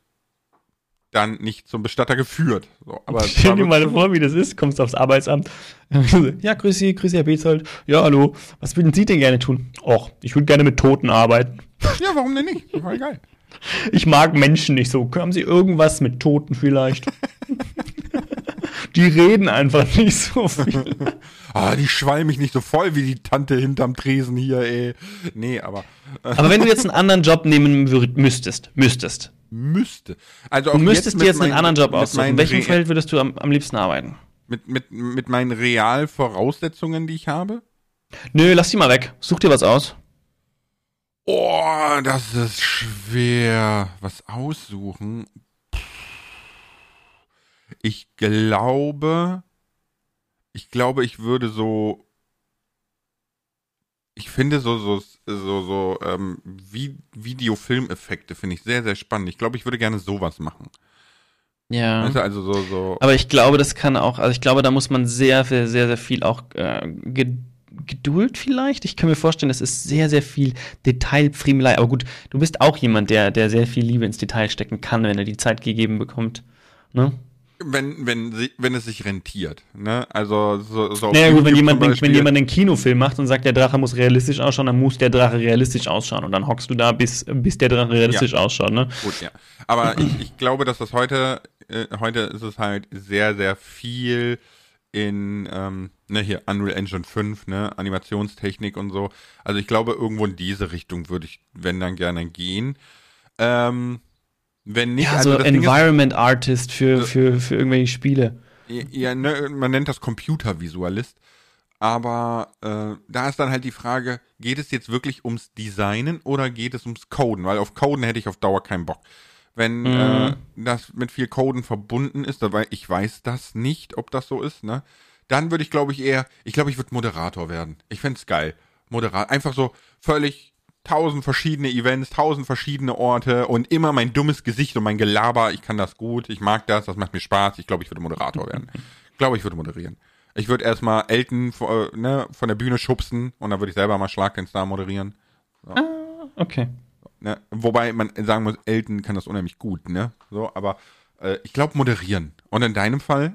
Speaker 2: dann nicht zum Bestatter geführt. So,
Speaker 1: aber Stell dir mal vor, wie das ist, kommst aufs Arbeitsamt. ja, grüß Sie, grüß Sie, Herr Bezold. Ja, hallo. Was würden Sie denn gerne tun? Och, ich würde gerne mit Toten arbeiten.
Speaker 2: Ja, warum denn nicht? Voll geil.
Speaker 1: Ich mag Menschen nicht so. Haben Sie irgendwas mit Toten vielleicht? die reden einfach nicht so viel.
Speaker 2: ah, die schwallen mich nicht so voll wie die Tante hinterm Tresen hier, ey. Nee, aber.
Speaker 1: aber wenn du jetzt einen anderen Job nehmen würd, müsstest, müsstest,
Speaker 2: müsste. Also
Speaker 1: du müsstest jetzt dir jetzt einen mein, anderen Job aussuchen. In welchem Re Feld würdest du am, am liebsten arbeiten?
Speaker 2: Mit, mit, mit meinen Realvoraussetzungen, die ich habe?
Speaker 1: Nö, lass die mal weg. Such dir was aus.
Speaker 2: Oh, das ist schwer. Was aussuchen? Ich glaube, ich glaube, ich würde so ich finde so, so, so, so ähm, Videofilmeffekte finde ich sehr, sehr spannend. Ich glaube, ich würde gerne sowas machen.
Speaker 1: Ja.
Speaker 2: Du, also so, so.
Speaker 1: Aber ich glaube, das kann auch, also ich glaube, da muss man sehr, sehr, sehr viel auch äh, Geduld vielleicht. Ich kann mir vorstellen, das ist sehr, sehr viel Detailfriemelei. Aber gut, du bist auch jemand, der, der sehr viel Liebe ins Detail stecken kann, wenn er die Zeit gegeben bekommt. Ne?
Speaker 2: wenn, wenn, sie, wenn es sich rentiert, ne? Also so,
Speaker 1: so Naja gut, wenn jemand, den, wenn jemand einen Kinofilm macht und sagt, der Drache muss realistisch ausschauen, dann muss der Drache realistisch ausschauen und dann hockst du da, bis, bis der Drache realistisch ja. ausschaut, ne?
Speaker 2: Gut, ja. Aber ich, ich glaube, dass das heute äh, heute ist es halt sehr, sehr viel in, ähm, ne, hier Unreal Engine 5, ne, Animationstechnik und so. Also ich glaube, irgendwo in diese Richtung würde ich, wenn dann gerne gehen. Ähm, wenn nicht,
Speaker 1: ja, also so Environment ist, Artist für, für, für irgendwelche Spiele.
Speaker 2: Ja, ne, man nennt das Computervisualist. Aber äh, da ist dann halt die Frage, geht es jetzt wirklich ums Designen oder geht es ums Coden? Weil auf Coden hätte ich auf Dauer keinen Bock. Wenn mhm. äh, das mit viel Coden verbunden ist, weil ich weiß das nicht, ob das so ist, ne? Dann würde ich, glaube ich, eher, ich glaube, ich würde Moderator werden. Ich fände es geil. Moderator. Einfach so völlig tausend verschiedene Events, tausend verschiedene Orte und immer mein dummes Gesicht und mein Gelaber. Ich kann das gut, ich mag das, das macht mir Spaß. Ich glaube, ich würde Moderator werden. Ich glaube, ich würde moderieren. Ich würde erstmal Elton äh, ne, von der Bühne schubsen und dann würde ich selber mal Schlag den Star moderieren.
Speaker 1: So. Ah, okay.
Speaker 2: Ne? Wobei man sagen muss, Elton kann das unheimlich gut, ne? So, aber äh, ich glaube moderieren. Und in deinem Fall?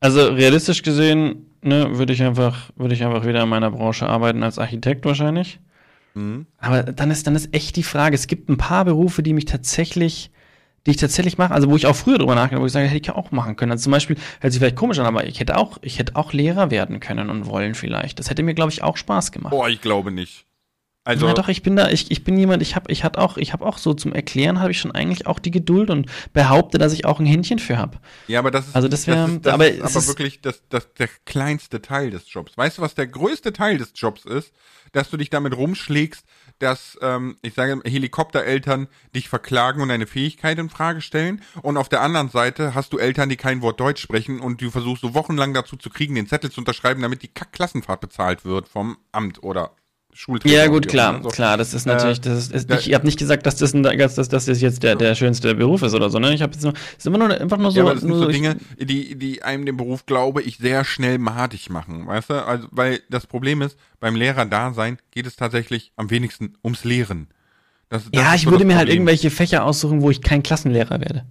Speaker 1: Also realistisch gesehen, ne, würde ich einfach, würde ich einfach wieder in meiner Branche arbeiten als Architekt wahrscheinlich. Mhm. Aber dann ist, dann ist echt die Frage, es gibt ein paar Berufe, die mich tatsächlich die ich tatsächlich mache, also wo ich auch früher drüber nachgedacht wo ich sage, hätte ich ja auch machen können. Also zum Beispiel, hört sich vielleicht komisch an, aber ich hätte auch, ich hätte auch Lehrer werden können und wollen vielleicht. Das hätte mir, glaube ich, auch Spaß gemacht.
Speaker 2: Boah, ich glaube nicht.
Speaker 1: Also ja, doch, ich bin da, ich, ich bin jemand, ich habe ich hat auch, ich habe auch so zum Erklären habe ich schon eigentlich auch die Geduld und behaupte, dass ich auch ein Händchen für habe.
Speaker 2: Ja, aber das ist,
Speaker 1: also das wäre,
Speaker 2: aber, ist aber wirklich das, das, der kleinste Teil des Jobs. Weißt du, was der größte Teil des Jobs ist? Dass du dich damit rumschlägst, dass, ähm, ich sage, Helikoptereltern dich verklagen und deine Fähigkeit in Frage stellen. Und auf der anderen Seite hast du Eltern, die kein Wort Deutsch sprechen und du versuchst so wochenlang dazu zu kriegen, den Zettel zu unterschreiben, damit die Klassenfahrt bezahlt wird vom Amt oder
Speaker 1: Schulträger. Ja, gut, klar, so. klar, das ist natürlich, das ist, ist ich, habe nicht gesagt, dass das, ein, dass, dass das jetzt der, der schönste Beruf ist oder so, ne? Ich habe jetzt nur, ist immer nur, einfach nur so. Ja,
Speaker 2: aber das sind so Dinge, die, die einem den Beruf, glaube ich, sehr schnell madig machen, weißt du? Also, weil das Problem ist, beim Lehrer-Dasein geht es tatsächlich am wenigsten ums Lehren.
Speaker 1: Das, das ja, ich so würde mir halt irgendwelche Fächer aussuchen, wo ich kein Klassenlehrer werde.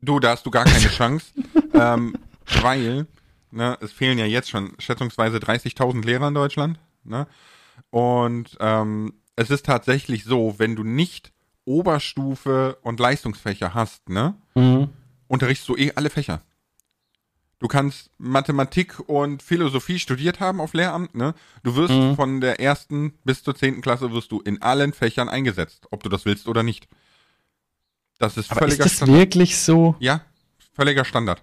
Speaker 2: Du, da hast du gar keine Chance, ähm, weil, ne, es fehlen ja jetzt schon schätzungsweise 30.000 Lehrer in Deutschland, ne? Und ähm, es ist tatsächlich so, wenn du nicht Oberstufe und Leistungsfächer hast, ne, mhm. unterrichtest du eh alle Fächer. Du kannst Mathematik und Philosophie studiert haben auf Lehramt, ne? Du wirst mhm. von der ersten bis zur zehnten Klasse wirst du in allen Fächern eingesetzt, ob du das willst oder nicht. Das ist
Speaker 1: Aber völliger ist das Standard. wirklich so?
Speaker 2: Ja, völliger Standard.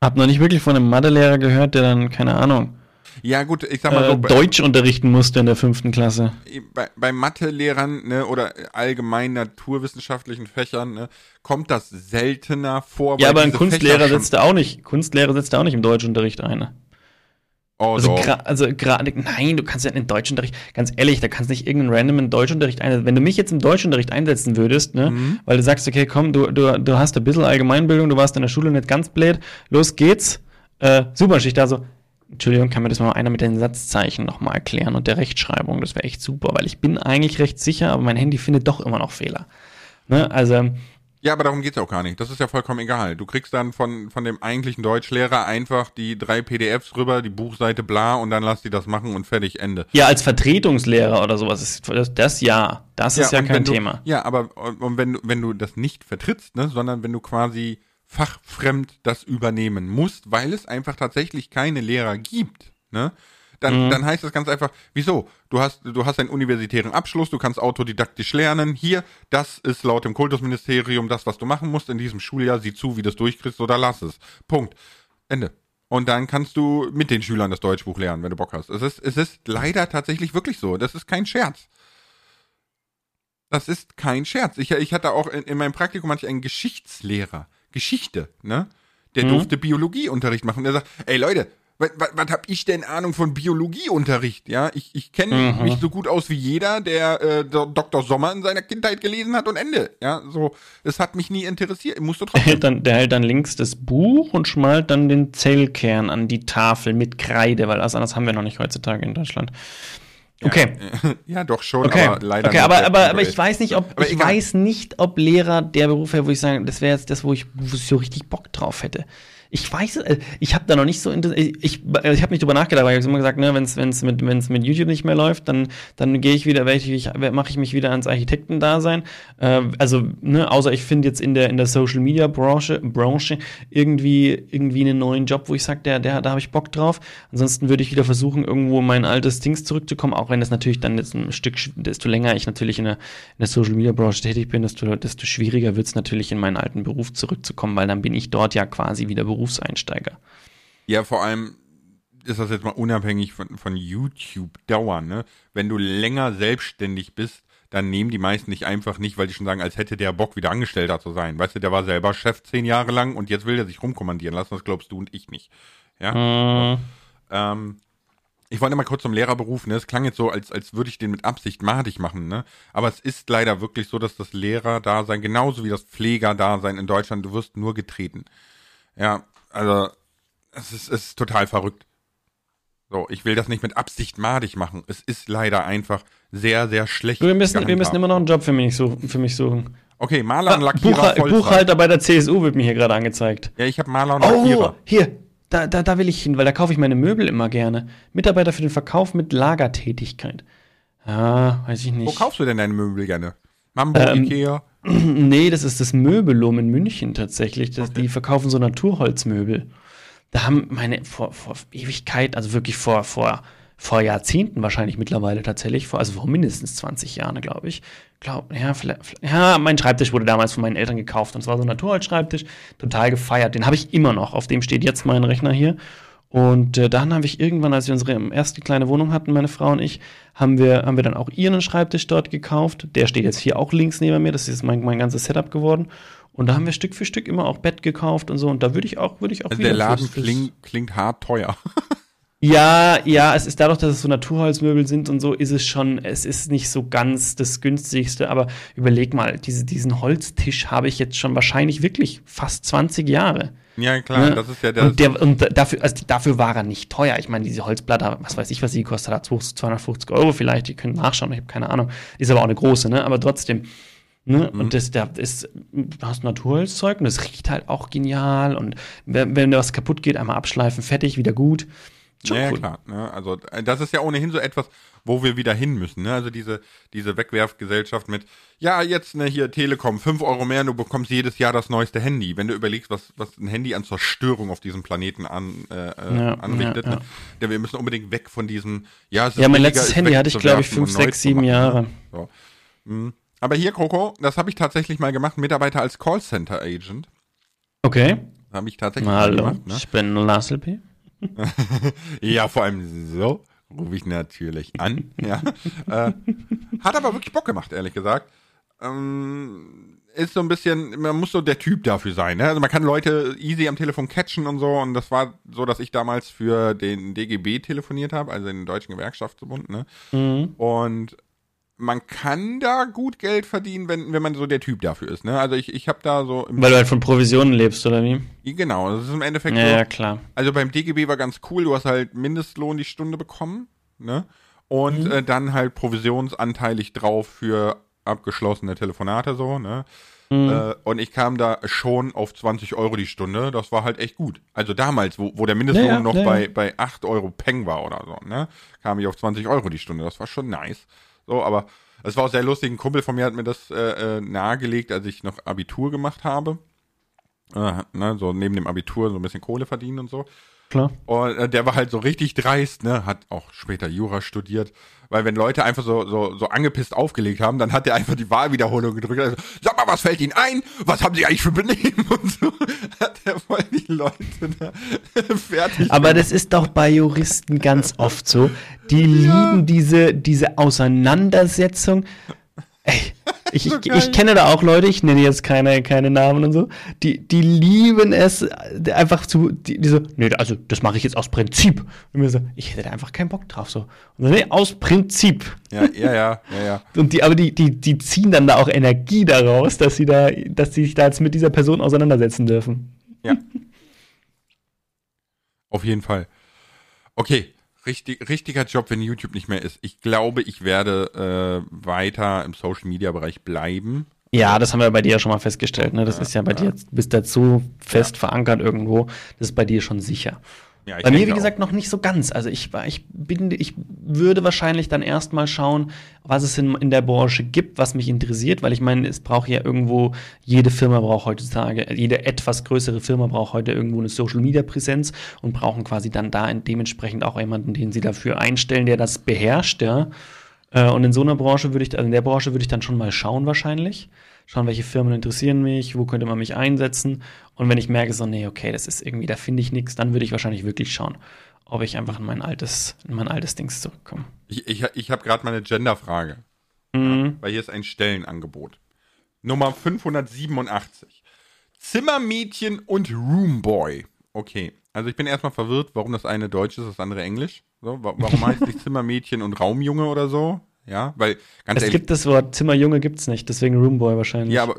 Speaker 1: Hab noch nicht wirklich von einem Mathelehrer gehört, der dann, keine Ahnung,
Speaker 2: ja, gut, ich sag mal so. Äh,
Speaker 1: Deutsch unterrichten musste in der fünften Klasse.
Speaker 2: Bei, bei Mathe-Lehrern ne, oder allgemein naturwissenschaftlichen Fächern ne, kommt das seltener vor.
Speaker 1: Ja, aber ein Kunstlehrer setzt auch nicht, Kunstlehrer setzt auch nicht im Deutschunterricht ein. Oh, also, also gerade, nein, du kannst ja in den Deutschunterricht, ganz ehrlich, da kannst du nicht irgendeinen random in Deutschunterricht einsetzen. Wenn du mich jetzt im Deutschunterricht einsetzen würdest, ne, mhm. weil du sagst, okay, komm, du, du, du hast ein bisschen Allgemeinbildung, du warst in der Schule nicht ganz blöd, los geht's, äh, super, Schicht da so, Entschuldigung, kann mir das mal einer mit den Satzzeichen nochmal erklären und der Rechtschreibung? Das wäre echt super, weil ich bin eigentlich recht sicher, aber mein Handy findet doch immer noch Fehler. Ne? Also.
Speaker 2: Ja, aber darum geht's auch gar nicht. Das ist ja vollkommen egal. Du kriegst dann von, von dem eigentlichen Deutschlehrer einfach die drei PDFs rüber, die Buchseite bla und dann lass die das machen und fertig, Ende.
Speaker 1: Ja, als Vertretungslehrer oder sowas ist das, das ja. Das ja, ist ja kein Thema.
Speaker 2: ja, aber und wenn du, wenn du das nicht vertrittst, ne, sondern wenn du quasi fachfremd das übernehmen musst, weil es einfach tatsächlich keine Lehrer gibt, ne? Dann, mhm. dann heißt das ganz einfach, wieso? Du hast, du hast einen universitären Abschluss, du kannst autodidaktisch lernen. Hier, das ist laut dem Kultusministerium das, was du machen musst in diesem Schuljahr. Sieh zu, wie du es durchkriegst oder lass es. Punkt. Ende. Und dann kannst du mit den Schülern das Deutschbuch lernen, wenn du Bock hast. Es ist, es ist leider tatsächlich wirklich so. Das ist kein Scherz. Das ist kein Scherz. Ich, ich hatte auch in, in meinem Praktikum manchmal einen Geschichtslehrer. Geschichte, ne? Der mhm. durfte Biologieunterricht machen. Der sagt, ey Leute, was, was, was hab ich denn Ahnung von Biologieunterricht? Ja, ich, ich kenne mhm. mich so gut aus wie jeder, der äh, Dr. Sommer in seiner Kindheit gelesen hat und Ende. Ja, so, es hat mich nie interessiert. Musst du
Speaker 1: trotzdem. Der hält, dann, der hält dann links das Buch und schmalt dann den Zellkern an die Tafel mit Kreide, weil das anders haben wir noch nicht heutzutage in Deutschland. Okay.
Speaker 2: Ja, ja, doch schon,
Speaker 1: okay. aber leider okay, aber, aber, aber ich weiß nicht, ob aber ich egal. weiß nicht, ob Lehrer der Beruf wäre, wo ich sage, das wäre jetzt das, wo ich, wo ich so richtig Bock drauf hätte. Ich weiß, äh, ich habe da noch nicht so, ich, ich, ich habe nicht drüber nachgedacht, weil ich habe immer gesagt, ne, wenn es mit, mit YouTube nicht mehr läuft, dann, dann gehe ich wieder, ich, mache ich mich wieder ans Architektendasein. Äh, also, ne, außer ich finde jetzt in der, in der Social Media Branche, Branche irgendwie, irgendwie einen neuen Job, wo ich sage, der, der, da habe ich Bock drauf. Ansonsten würde ich wieder versuchen, irgendwo mein altes Dings zurückzukommen, auch wenn das natürlich dann jetzt ein Stück, desto länger ich natürlich in der, in der Social Media Branche tätig bin, desto, desto schwieriger wird es natürlich in meinen alten Beruf zurückzukommen, weil dann bin ich dort ja quasi wieder Beruf Berufseinsteiger.
Speaker 2: Ja, vor allem ist das jetzt mal unabhängig von, von YouTube-Dauer, ne? Wenn du länger selbstständig bist, dann nehmen die meisten nicht einfach nicht, weil die schon sagen, als hätte der Bock, wieder Angestellter zu sein. Weißt du, der war selber Chef zehn Jahre lang und jetzt will er sich rumkommandieren lassen. Das glaubst du und ich nicht. Ja. Mhm. Ähm, ich wollte mal kurz zum Lehrerberuf, ne? Es klang jetzt so, als, als würde ich den mit Absicht madig machen, ne? Aber es ist leider wirklich so, dass das Lehrerdasein, genauso wie das Pflegerdasein in Deutschland, du wirst nur getreten. Ja, also es ist, es ist total verrückt. So, ich will das nicht mit Absicht madig machen. Es ist leider einfach sehr, sehr schlecht.
Speaker 1: Wir müssen, wir müssen immer noch einen Job für mich suchen. Für mich suchen.
Speaker 2: Okay, Maler und ah, Lackierer.
Speaker 1: Buchhal Buchhalter bei der CSU wird mir hier gerade angezeigt.
Speaker 2: Ja, ich habe Maler und Lackierer.
Speaker 1: Oh, hier, da, da, da will ich hin, weil da kaufe ich meine Möbel immer gerne. Mitarbeiter für den Verkauf mit Lagertätigkeit. Ah, weiß ich nicht.
Speaker 2: Wo kaufst du denn deine Möbel gerne? Mambo, ähm, Ikea?
Speaker 1: Nee, das ist das Möbelum in München tatsächlich. Das, okay. Die verkaufen so Naturholzmöbel. Da haben meine vor, vor Ewigkeit, also wirklich vor, vor, vor Jahrzehnten wahrscheinlich mittlerweile tatsächlich, vor, also vor mindestens 20 Jahren, glaube ich. Glaub, ja, vielleicht, ja, mein Schreibtisch wurde damals von meinen Eltern gekauft und zwar so ein Naturholzschreibtisch, total gefeiert. Den habe ich immer noch. Auf dem steht jetzt mein Rechner hier. Und äh, dann habe ich irgendwann, als wir unsere erste kleine Wohnung hatten, meine Frau und ich, haben wir, haben wir dann auch ihren Schreibtisch dort gekauft. Der steht jetzt hier auch links neben mir. Das ist mein, mein ganzes Setup geworden. Und da haben wir Stück für Stück immer auch Bett gekauft und so. Und da würde ich auch, würde ich auch
Speaker 2: also wieder. Der Laden klingt, klingt hart teuer.
Speaker 1: Ja, ja, es ist dadurch, dass es so Naturholzmöbel sind und so, ist es schon, es ist nicht so ganz das günstigste, aber überleg mal, diese, diesen Holztisch habe ich jetzt schon wahrscheinlich wirklich fast 20 Jahre.
Speaker 2: Ja, klar, ne? das ist ja
Speaker 1: der. Und, der, und dafür, also dafür war er nicht teuer. Ich meine, diese Holzplatte, was weiß ich, was sie gekostet hat, 250 Euro vielleicht, die können nachschauen, ich habe keine Ahnung. Ist aber auch eine große, ne? Aber trotzdem. Ne? Mhm. Und das, da ist, du hast Naturholzzeug und das riecht halt auch genial. Und wenn, wenn da was kaputt geht, einmal abschleifen, fertig, wieder gut.
Speaker 2: Schon ja, cool. klar. Ne? Also äh, das ist ja ohnehin so etwas, wo wir wieder hin müssen. Ne? Also diese, diese Wegwerfgesellschaft mit, ja, jetzt ne, hier Telekom, 5 Euro mehr, du bekommst jedes Jahr das neueste Handy. Wenn du überlegst, was, was ein Handy an Zerstörung auf diesem Planeten an, äh, äh ja, anrichtet. Ja, ja. Ne? wir müssen unbedingt weg von diesen, ja,
Speaker 1: ja mein letztes Handy hatte ich, glaube ich, 5, 6, 7 ne? Jahre.
Speaker 2: So. Mhm. Aber hier, Coco, das habe ich tatsächlich mal gemacht, Mitarbeiter als Callcenter-Agent.
Speaker 1: Okay.
Speaker 2: Habe ich tatsächlich
Speaker 1: Hallo, mal gemacht. Ne? Ich bin Lassel P.
Speaker 2: ja, vor allem so rufe ich natürlich an. Ja. äh, hat aber wirklich Bock gemacht, ehrlich gesagt. Ähm, ist so ein bisschen, man muss so der Typ dafür sein. Ne? Also man kann Leute easy am Telefon catchen und so. Und das war so, dass ich damals für den DGB telefoniert habe, also den Deutschen Gewerkschaftsbund. Ne? Mhm. Und man kann da gut Geld verdienen, wenn, wenn man so der Typ dafür ist. Ne? Also ich, ich habe da so.
Speaker 1: Weil du halt von Provisionen lebst, oder wie?
Speaker 2: Genau, das ist im Endeffekt
Speaker 1: ja, so. Ja, klar.
Speaker 2: Also beim DGB war ganz cool, du hast halt Mindestlohn die Stunde bekommen, ne? Und mhm. äh, dann halt provisionsanteilig drauf für abgeschlossene Telefonate so, ne? Mhm. Äh, und ich kam da schon auf 20 Euro die Stunde. Das war halt echt gut. Also damals, wo, wo der Mindestlohn ja, noch ja. bei, bei 8 Euro Peng war oder so, ne? Kam ich auf 20 Euro die Stunde. Das war schon nice. So, aber es war auch sehr lustig. Ein Kumpel von mir hat mir das äh, äh, nahegelegt, als ich noch Abitur gemacht habe. Äh, ne, so neben dem Abitur so ein bisschen Kohle verdienen und so.
Speaker 1: Klar.
Speaker 2: Und äh, der war halt so richtig dreist, ne? Hat auch später Jura studiert. Weil wenn Leute einfach so, so, so angepisst aufgelegt haben, dann hat er einfach die Wahlwiederholung gedrückt. Also, sag mal, was fällt Ihnen ein? Was haben Sie eigentlich für Benehmen? Und so hat er voll die Leute da fertig.
Speaker 1: Aber gemacht. das ist doch bei Juristen ganz oft so. Die ja. lieben diese, diese Auseinandersetzung. Ey, ich, ich, ich, kenne da auch Leute, ich nenne jetzt keine, keine Namen und so, die, die lieben es einfach zu, die, die so, nee, also das mache ich jetzt aus Prinzip. Und mir so, ich hätte da einfach keinen Bock drauf. So. Und so, nee, aus Prinzip.
Speaker 2: Ja, ja, ja, ja, ja.
Speaker 1: Und die, aber die, die, die ziehen dann da auch Energie daraus, dass sie da, dass sie sich da jetzt mit dieser Person auseinandersetzen dürfen.
Speaker 2: Ja. Auf jeden Fall. Okay, richtig, richtiger Job, wenn YouTube nicht mehr ist. Ich glaube, ich werde äh, weiter im Social Media Bereich bleiben.
Speaker 1: Ja, das haben wir bei dir ja schon mal festgestellt. Ne? Das ist ja bei dir, jetzt- du bist dazu fest verankert irgendwo. Das ist bei dir schon sicher.
Speaker 2: Ja,
Speaker 1: Bei mir, wie
Speaker 2: auch.
Speaker 1: gesagt, noch nicht so ganz. Also ich, war- ich bin, ich würde wahrscheinlich dann erstmal schauen, was es in, in der Branche gibt, was mich interessiert, weil ich meine, es braucht ja irgendwo, jede Firma braucht heutzutage, jede etwas größere Firma braucht heute irgendwo eine Social Media Präsenz und brauchen quasi dann da dementsprechend auch jemanden, den sie dafür einstellen, der das beherrscht, ja. Äh, Und in so einer Branche würde ich, also in der Branche würde ich dann schon mal schauen wahrscheinlich. Schauen, welche Firmen interessieren mich, wo könnte man mich einsetzen. Und wenn ich merke, so, nee, okay, das ist irgendwie, da finde ich nichts, dann würde ich wahrscheinlich wirklich schauen, ob ich einfach in mein altes, in mein altes Dings zurückkomme.
Speaker 2: Ich, ich, ich habe gerade mal eine Genderfrage,
Speaker 1: Mhm.
Speaker 2: weil hier ist ein Stellenangebot. Nummer 587. Zimmermädchen und Roomboy. Okay, also ich bin erstmal verwirrt, warum das eine Deutsch ist, das andere Englisch. So, wa- warum heißt nicht Zimmermädchen und Raumjunge oder so? Ja, weil ganz
Speaker 1: Es
Speaker 2: ehrlich,
Speaker 1: gibt das Wort Zimmerjunge gibt's nicht, deswegen Roomboy wahrscheinlich.
Speaker 2: ja, aber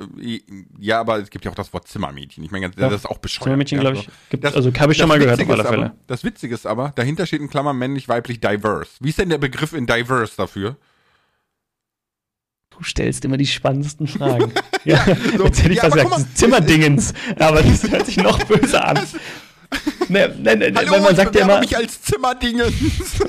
Speaker 2: ja, aber es gibt ja auch das Wort Zimmermädchen. Ich meine,
Speaker 1: Ja.
Speaker 2: das ist auch bescheuert.
Speaker 1: Zimmermädchen,
Speaker 2: ja,
Speaker 1: glaube ich, gibt
Speaker 2: Das-
Speaker 1: also habe ich schon mal gehört auf alle Fälle.
Speaker 2: Aber, das Witzige ist aber, dahinter steht in Klammern männlich, weiblich, diverse. Wie ist denn der Begriff in diverse dafür?
Speaker 1: Du stellst immer die spannendsten Fragen. ja,
Speaker 2: so,
Speaker 1: jetzt hätte ich
Speaker 2: ja,
Speaker 1: fast gesagt, Zimmerdingens. Aber das hört sich noch böser an. Ne, ne, ne,
Speaker 2: Hallo,
Speaker 1: man
Speaker 2: ich
Speaker 1: sagt ja
Speaker 2: bewerbe
Speaker 1: immer,
Speaker 2: mich als Zimmerdingens.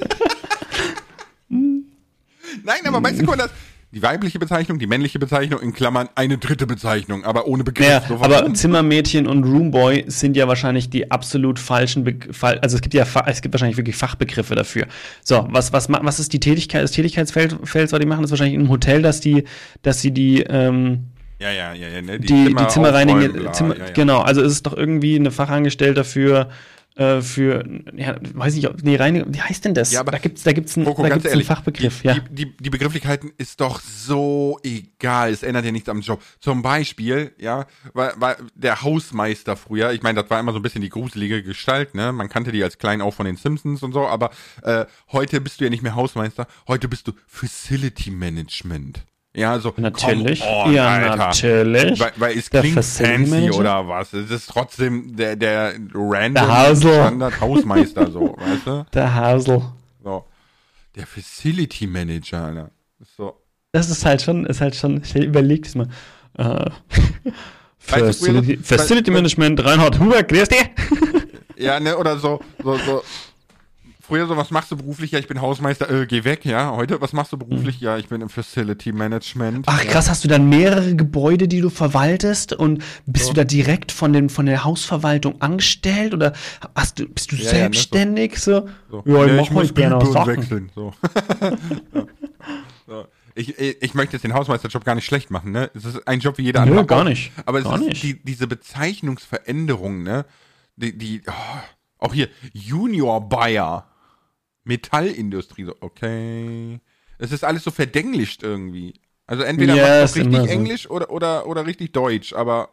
Speaker 2: Nein, aber weißt du, guck mal, das, die weibliche Bezeichnung, die männliche Bezeichnung, in Klammern eine dritte Bezeichnung, aber ohne Begriff.
Speaker 1: Ja,
Speaker 2: So,
Speaker 1: aber? Zimmermädchen und Roomboy sind ja wahrscheinlich die absolut falschen, Be also es gibt ja, es gibt wahrscheinlich wirklich Fachbegriffe dafür. So, was, was, was ist die Tätigkeit, das Tätigkeitsfeld, Feld, was die machen, das ist wahrscheinlich im Hotel, dass die, dass sie die, ähm,
Speaker 2: ja, ja, ja, ja, ne,
Speaker 1: die, die,
Speaker 2: Zimmer
Speaker 1: Zimmerreiniger,
Speaker 2: aufräumen, bla,
Speaker 1: Zimmer,
Speaker 2: ja, ja.
Speaker 1: genau, also es ist doch irgendwie eine Fachangestellte für, äh, für, ja, weiß nicht, nee, Reinigung, wie heißt denn das?
Speaker 2: Ja, aber-
Speaker 1: da gibt's, da gibt's einen,
Speaker 2: Coco,
Speaker 1: da gibt's einen Fachbegriff,
Speaker 2: die,
Speaker 1: ja.
Speaker 2: Die, die, die Begrifflichkeiten ist doch so egal. Es ändert ja nichts am Job. Zum Beispiel, ja, war, war der Hausmeister früher, ich meine, das war immer so ein bisschen die gruselige Gestalt, ne? Man kannte die als klein auch von den Simpsons und so, aber äh, heute bist du ja nicht mehr Hausmeister, heute bist du Facility Management. Ja, also
Speaker 1: Natürlich.
Speaker 2: come on,
Speaker 1: ja,
Speaker 2: Alter.
Speaker 1: natürlich.
Speaker 2: Weil, weil es
Speaker 1: Der
Speaker 2: klingt
Speaker 1: Facility
Speaker 2: fancy
Speaker 1: Manager?
Speaker 2: oder was. Es ist trotzdem der, der random
Speaker 1: Der.
Speaker 2: Standard Hausmeister, so, weißt du?
Speaker 1: Der Hasel.
Speaker 2: So. Der Facility Manager, Alter. So.
Speaker 1: Das ist halt schon, ist halt schon, ich überleg das mal. Äh, Facility, Facility Management, Reinhard Huber, grüß dich.
Speaker 2: Ja, ne, oder so, so, so. Früher so, was machst du beruflich? Ja, ich bin Hausmeister, äh, geh weg, ja. Heute, was machst du beruflich? Ja, ich bin im Facility Management.
Speaker 1: Ach
Speaker 2: ja.
Speaker 1: krass, hast du dann mehrere Gebäude, die du verwaltest und bist du da direkt von, den, von der Hausverwaltung angestellt oder hast du, bist du
Speaker 2: Ja, ja, ne, so.
Speaker 1: selbstständig so?
Speaker 2: So.
Speaker 1: Ja, ich
Speaker 2: Nee,
Speaker 1: mach heute gerne Sachen.
Speaker 2: wechseln. So. ja. so. Ich, ich ich möchte jetzt den Hausmeisterjob gar nicht schlecht machen, ne? Es ist ein Job wie jeder
Speaker 1: Nö,
Speaker 2: andere.
Speaker 1: gar nicht.
Speaker 2: Aber es
Speaker 1: Gar
Speaker 2: ist. Die, diese Bezeichnungsveränderung, ne? Die, die oh, auch hier Junior Buyer, Metallindustrie, so, okay. Es ist alles so verdenglischt irgendwie. Also entweder
Speaker 1: Ja, immer
Speaker 2: richtig
Speaker 1: so.
Speaker 2: Englisch oder, oder, oder richtig Deutsch, aber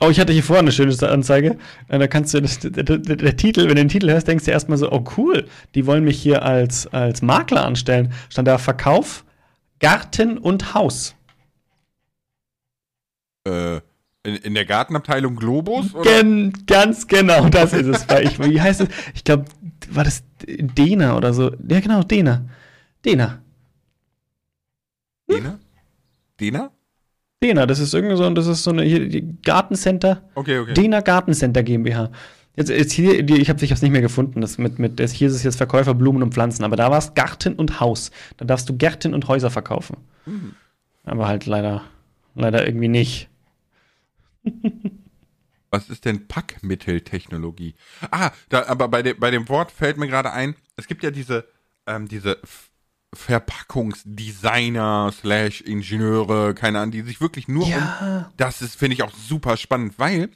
Speaker 1: Oh, ich hatte hier vorhin eine schöne Anzeige. Äh, Da kannst du, das, der, der, der Titel, wenn du den Titel hörst, denkst du erstmal so, oh cool, die wollen mich hier als, als Makler anstellen. Stand da Verkauf, Garten und Haus.
Speaker 2: äh, in, in der Gartenabteilung Globus?
Speaker 1: Gen, ganz genau, das ist es. Ich, wie heißt es? Ich glaube, war das Dena oder so? Ja, genau, Dena. Dena.
Speaker 2: Dena? Dena?
Speaker 1: Dena, das ist irgendwie so, das ist so eine hier, Gartencenter.
Speaker 2: Okay, okay.
Speaker 1: Dena Gartencenter GmbH. Jetzt, jetzt hier, ich habe es nicht mehr gefunden. Das mit, mit, hier ist es jetzt Verkäufer Blumen und Pflanzen, aber da war es Garten und Haus. Da darfst du Gärten und Häuser verkaufen.
Speaker 2: Mhm.
Speaker 1: Aber halt leider, leider irgendwie nicht.
Speaker 2: Was ist denn Packmitteltechnologie? Ah, da, aber bei, de, bei dem Wort fällt mir gerade ein, es gibt ja diese, ähm, diese Verpackungsdesigner slash Ingenieure, keine Ahnung, die sich wirklich nur um
Speaker 1: Ja.
Speaker 2: das ist, finde ich auch super spannend, weil,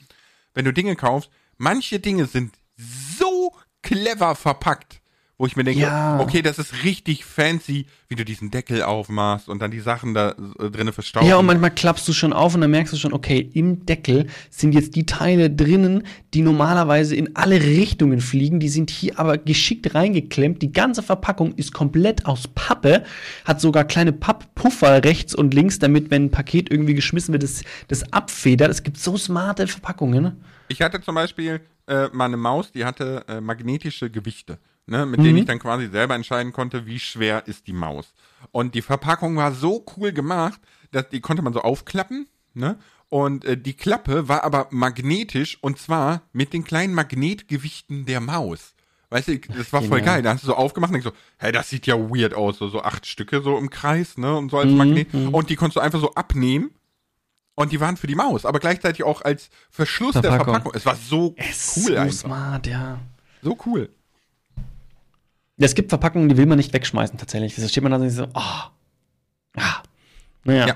Speaker 2: wenn du Dinge kaufst, manche Dinge sind so clever verpackt, wo ich mir denke,
Speaker 1: Ja.
Speaker 2: okay, das ist richtig fancy, wie du diesen Deckel aufmachst und dann die Sachen da äh, drinnen verstauben.
Speaker 1: Ja, und manchmal klappst du schon auf und dann merkst du schon, okay, im Deckel sind jetzt die Teile drinnen, die normalerweise in alle Richtungen fliegen. Die sind hier aber geschickt reingeklemmt. Die ganze Verpackung ist komplett aus Pappe, hat sogar kleine Papppuffer rechts und links, damit, wenn ein Paket irgendwie geschmissen wird, das, das abfedert. Es gibt so smarte Verpackungen. Ne?
Speaker 2: Ich hatte zum Beispiel äh, mal eine Maus, die hatte äh, magnetische Gewichte, ne, mit
Speaker 1: Mhm.
Speaker 2: denen ich dann quasi selber entscheiden konnte, wie schwer ist die Maus. Und die Verpackung war so cool gemacht, das, die konnte man so aufklappen, ne? Und äh, die Klappe war aber magnetisch und zwar mit den kleinen Magnetgewichten der Maus. Weißt du, das war voll
Speaker 1: Genial.
Speaker 2: geil. Da hast du so aufgemacht und denkst so, hä, das sieht ja weird aus. So, so acht Stücke so im Kreis, ne? Und so als
Speaker 1: Mhm,
Speaker 2: Magnet.
Speaker 1: mhm.
Speaker 2: Und die konntest du einfach so abnehmen. Und die waren für die Maus, aber gleichzeitig auch als Verschluss der
Speaker 1: Verpackung.
Speaker 2: Verpackung. Es war so
Speaker 1: Es
Speaker 2: cool
Speaker 1: so
Speaker 2: einfach.
Speaker 1: smart, ja.
Speaker 2: So cool.
Speaker 1: Es gibt Verpackungen, die will man nicht wegschmeißen tatsächlich. Da steht man dann so, ah. Ah. Naja.
Speaker 2: Ja.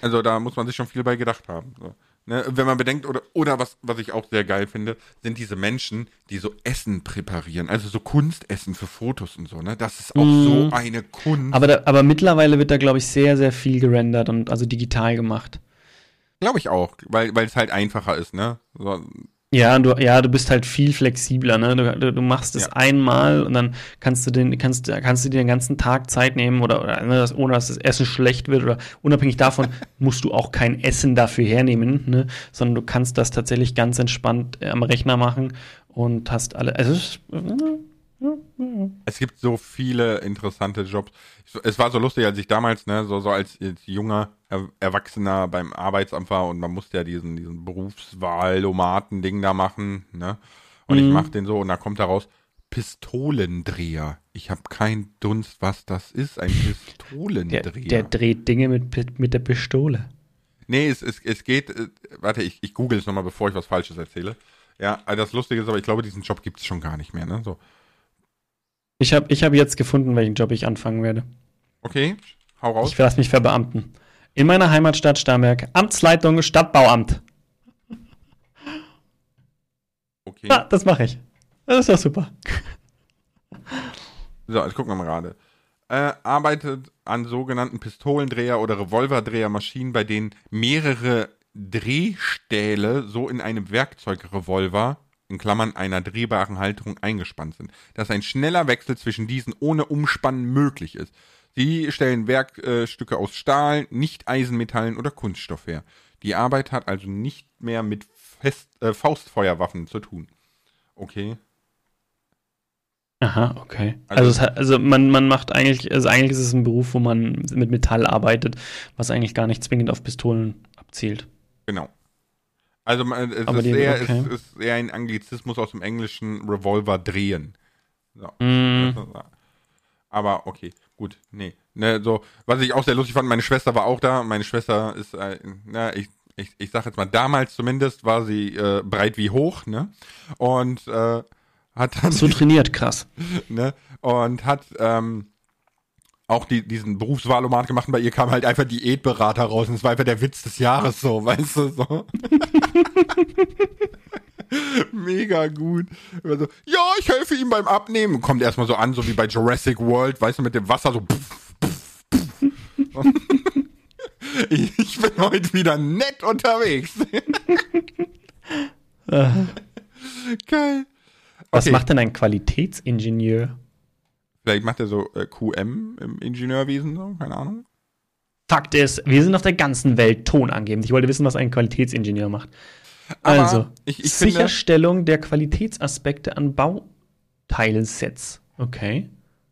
Speaker 2: Also da muss man sich schon viel bei gedacht haben. So. Ne, wenn man bedenkt, oder, oder was, was ich auch sehr geil finde, sind diese Menschen, die so Essen präparieren, also so Kunstessen für Fotos und so, ne? Das ist auch
Speaker 1: Mhm.
Speaker 2: so eine Kunst.
Speaker 1: Aber, da, aber mittlerweile wird da, glaube ich, sehr, sehr viel gerendert und also digital gemacht.
Speaker 2: Glaube ich auch, weil weil es halt einfacher ist, ne? So,
Speaker 1: Ja, du, ja, du bist halt viel flexibler, ne? Du, du, machst es
Speaker 2: Ja.
Speaker 1: einmal und dann kannst du den, kannst, kannst du dir den ganzen Tag Zeit nehmen oder, oder ne, das, ohne dass das Essen schlecht wird oder unabhängig davon musst du auch kein Essen dafür hernehmen, ne? Sondern du kannst das tatsächlich ganz entspannt am Rechner machen und hast alle. Also es ist,
Speaker 2: es gibt so viele interessante Jobs. Es war so lustig, als ich damals, ne, so, so als, als junger er Erwachsener beim Arbeitsamt war und man musste ja diesen, diesen Berufswahl-Domaten-Ding da machen, ne? Und ich
Speaker 1: Mhm.
Speaker 2: mach den so und da kommt daraus Pistolendreher. Ich habe keinen Dunst, was das ist, ein
Speaker 1: der,
Speaker 2: Pistolendreher.
Speaker 1: der dreht Dinge mit, mit der Pistole.
Speaker 2: Nee, es, es, es geht, äh, warte, ich, ich google es nochmal, bevor ich was Falsches erzähle. Ja, das Lustige ist aber, ich glaube, diesen Job gibt es schon gar nicht mehr, ne? So,
Speaker 1: Ich habe ich hab jetzt gefunden, welchen Job ich anfangen werde.
Speaker 2: okay, hau raus.
Speaker 1: Ich lasse mich verbeamten. In meiner Heimatstadt Starnberg. Amtsleitung Stadtbauamt.
Speaker 2: Okay.
Speaker 1: Ja, das mache ich. Das ist doch super.
Speaker 2: So, jetzt gucken wir mal gerade. Äh, arbeitet an sogenannten Pistolendreher- oder Revolverdrehermaschinen, bei denen mehrere Drehstähle so in einem Werkzeugrevolver, in Klammern einer drehbaren Halterung, eingespannt sind, dass ein schneller Wechsel zwischen diesen ohne Umspannen möglich ist. Sie stellen Werkstücke aus Stahl, nicht Eisenmetallen oder Kunststoff her. Die Arbeit hat also nicht mehr mit Fest, äh, Faustfeuerwaffen zu tun. Okay.
Speaker 1: Aha, okay.
Speaker 2: Also-
Speaker 1: Also, hat, also man, man macht eigentlich, also eigentlich ist es ein Beruf, wo man mit Metall arbeitet, was eigentlich gar nicht zwingend auf Pistolen abzielt.
Speaker 2: Genau. Also man- es,
Speaker 1: Aber
Speaker 2: ist, eher,
Speaker 1: okay.
Speaker 2: es ist eher ein Anglizismus aus dem englischen Revolver drehen. So.
Speaker 1: Mm,
Speaker 2: Aber okay, gut, nee. Ne, so, was ich auch sehr lustig fand, meine Schwester war auch da. Meine Schwester ist, äh, na, ich, ich, ich sag jetzt mal, damals zumindest war sie äh, breit wie hoch, ne? Und äh, hat dann
Speaker 1: so trainiert, krass.
Speaker 2: ne? Und hat ähm, auch die, diesen Berufswahlomat gemacht und bei ihr kam halt einfach Diätberater raus und es war einfach der Witz des Jahres so, weißt du, so. Mega gut. Immer so, ja, ich helfe ihm beim Abnehmen. Kommt erstmal so an, so wie bei Jurassic World, weißt du, mit dem Wasser so. Puff, puff, puff. ich, bin heute wieder nett unterwegs. Geil.
Speaker 1: Was
Speaker 2: Okay.
Speaker 1: macht denn ein Qualitätsingenieur?
Speaker 2: Vielleicht macht er so äh, QM im Ingenieurwesen, so, keine Ahnung.
Speaker 1: Fakt ist, wir sind auf der ganzen Welt tonangebend. Ich wollte wissen, was ein Qualitätsingenieur macht.
Speaker 2: Aber
Speaker 1: also,
Speaker 2: ich, ich finde,
Speaker 1: Sicherstellung der Qualitätsaspekte an Bauteilsets. Okay.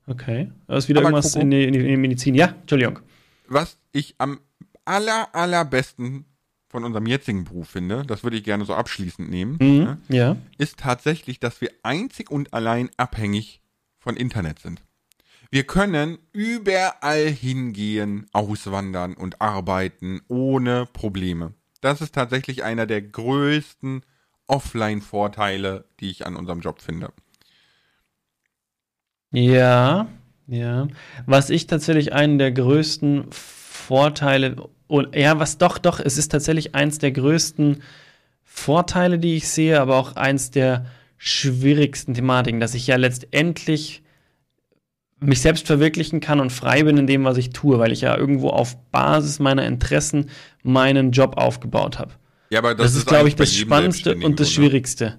Speaker 1: Okay. Das ist wieder irgendwas
Speaker 2: Coco-
Speaker 1: in die, in die Medizin. Ja, Entschuldigung.
Speaker 2: was ich am aller, allerbesten von unserem jetzigen Beruf finde, das würde ich gerne so abschließend nehmen,
Speaker 1: Mhm.
Speaker 2: ne,
Speaker 1: Ja.
Speaker 2: ist tatsächlich, dass wir einzig und allein abhängig von Internet sind. Wir können überall hingehen, auswandern und arbeiten ohne Probleme. Das ist tatsächlich einer der größten Offline-Vorteile, die ich an unserem Job finde.
Speaker 1: Ja, ja. Was ich tatsächlich einen der größten Vorteile, ja, was doch, doch, es ist tatsächlich eins der größten Vorteile, die ich sehe, aber auch eins der schwierigsten Thematiken, dass ich ja letztendlich mich selbst verwirklichen kann und frei bin in dem, was ich tue, weil ich ja irgendwo auf Basis meiner Interessen meinen Job aufgebaut habe.
Speaker 2: Ja, aber
Speaker 1: Das, ist, glaube
Speaker 2: eigentlich
Speaker 1: ich, das Spannendste und das
Speaker 2: ne?
Speaker 1: Schwierigste.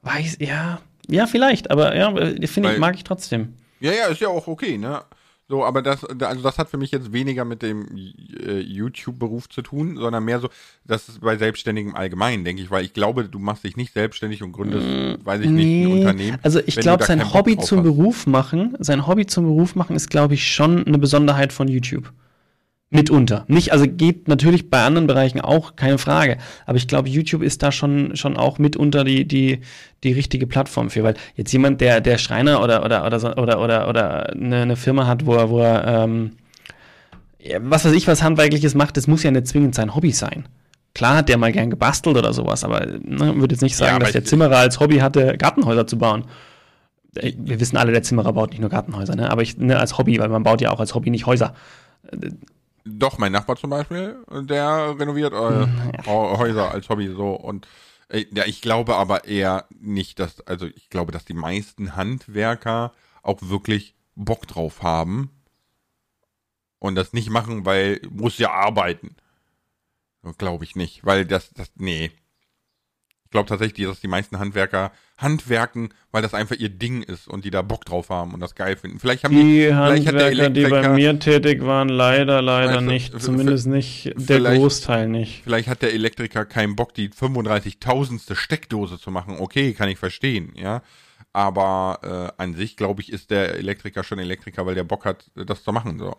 Speaker 1: Weiß, ja, ja, vielleicht, aber ja, finde ich, mag ich trotzdem.
Speaker 2: Ja, ja, ist ja auch okay, ne? So, aber das, also das hat für mich jetzt weniger mit dem äh, YouTube-Beruf zu tun, sondern mehr so, das ist bei Selbstständigen allgemein, denke ich, weil ich glaube, du machst dich nicht selbstständig und gründest, weiß ich nicht, ein Unternehmen.
Speaker 1: Also ich glaube, sein Hobby zum
Speaker 2: hast.
Speaker 1: Beruf machen, sein Hobby zum Beruf machen ist, glaube ich, schon eine Besonderheit von YouTube. Mitunter. Nicht, also geht natürlich bei anderen Bereichen auch, keine Frage. Aber ich glaube, YouTube ist da schon, schon auch mitunter die, die, die richtige Plattform für. Weil jetzt jemand, der, der Schreiner oder, oder, oder, oder, oder, oder eine, eine Firma hat, wo er, wo er ähm, was weiß ich, was Handwerkliches macht, das muss ja nicht zwingend sein Hobby sein. Klar hat der mal gern gebastelt oder sowas, aber ne, würde jetzt nicht sagen,
Speaker 2: Ja,
Speaker 1: dass der Zimmerer als Hobby hatte, Gartenhäuser zu bauen. Äh, Wir wissen alle, der Zimmerer baut nicht nur Gartenhäuser, ne? aber ich, ne, als Hobby, weil man baut ja auch als Hobby nicht Häuser.
Speaker 2: Doch, mein Nachbar zum Beispiel, der renoviert äh, Hau- Häuser als Hobby so und äh, ja, ich glaube aber eher nicht, dass, also ich glaube, dass die meisten Handwerker auch wirklich Bock drauf haben und das nicht machen, weil muss ja arbeiten. Glaube ich nicht, weil das, das, nee. Ich glaube tatsächlich, dass die meisten Handwerker handwerken, weil das einfach ihr Ding ist und die da Bock drauf haben und das geil finden. Vielleicht haben die,
Speaker 1: Die
Speaker 2: vielleicht hat der
Speaker 1: Handwerker, die bei mir tätig waren, leider, leider nicht. Zumindest nicht der Großteil nicht.
Speaker 2: Vielleicht hat der Elektriker keinen Bock, die 35.000. Steckdose zu machen. Okay, kann ich verstehen, ja. Aber äh, an sich, glaube ich, ist der Elektriker schon Elektriker, weil der Bock hat, das zu machen. So.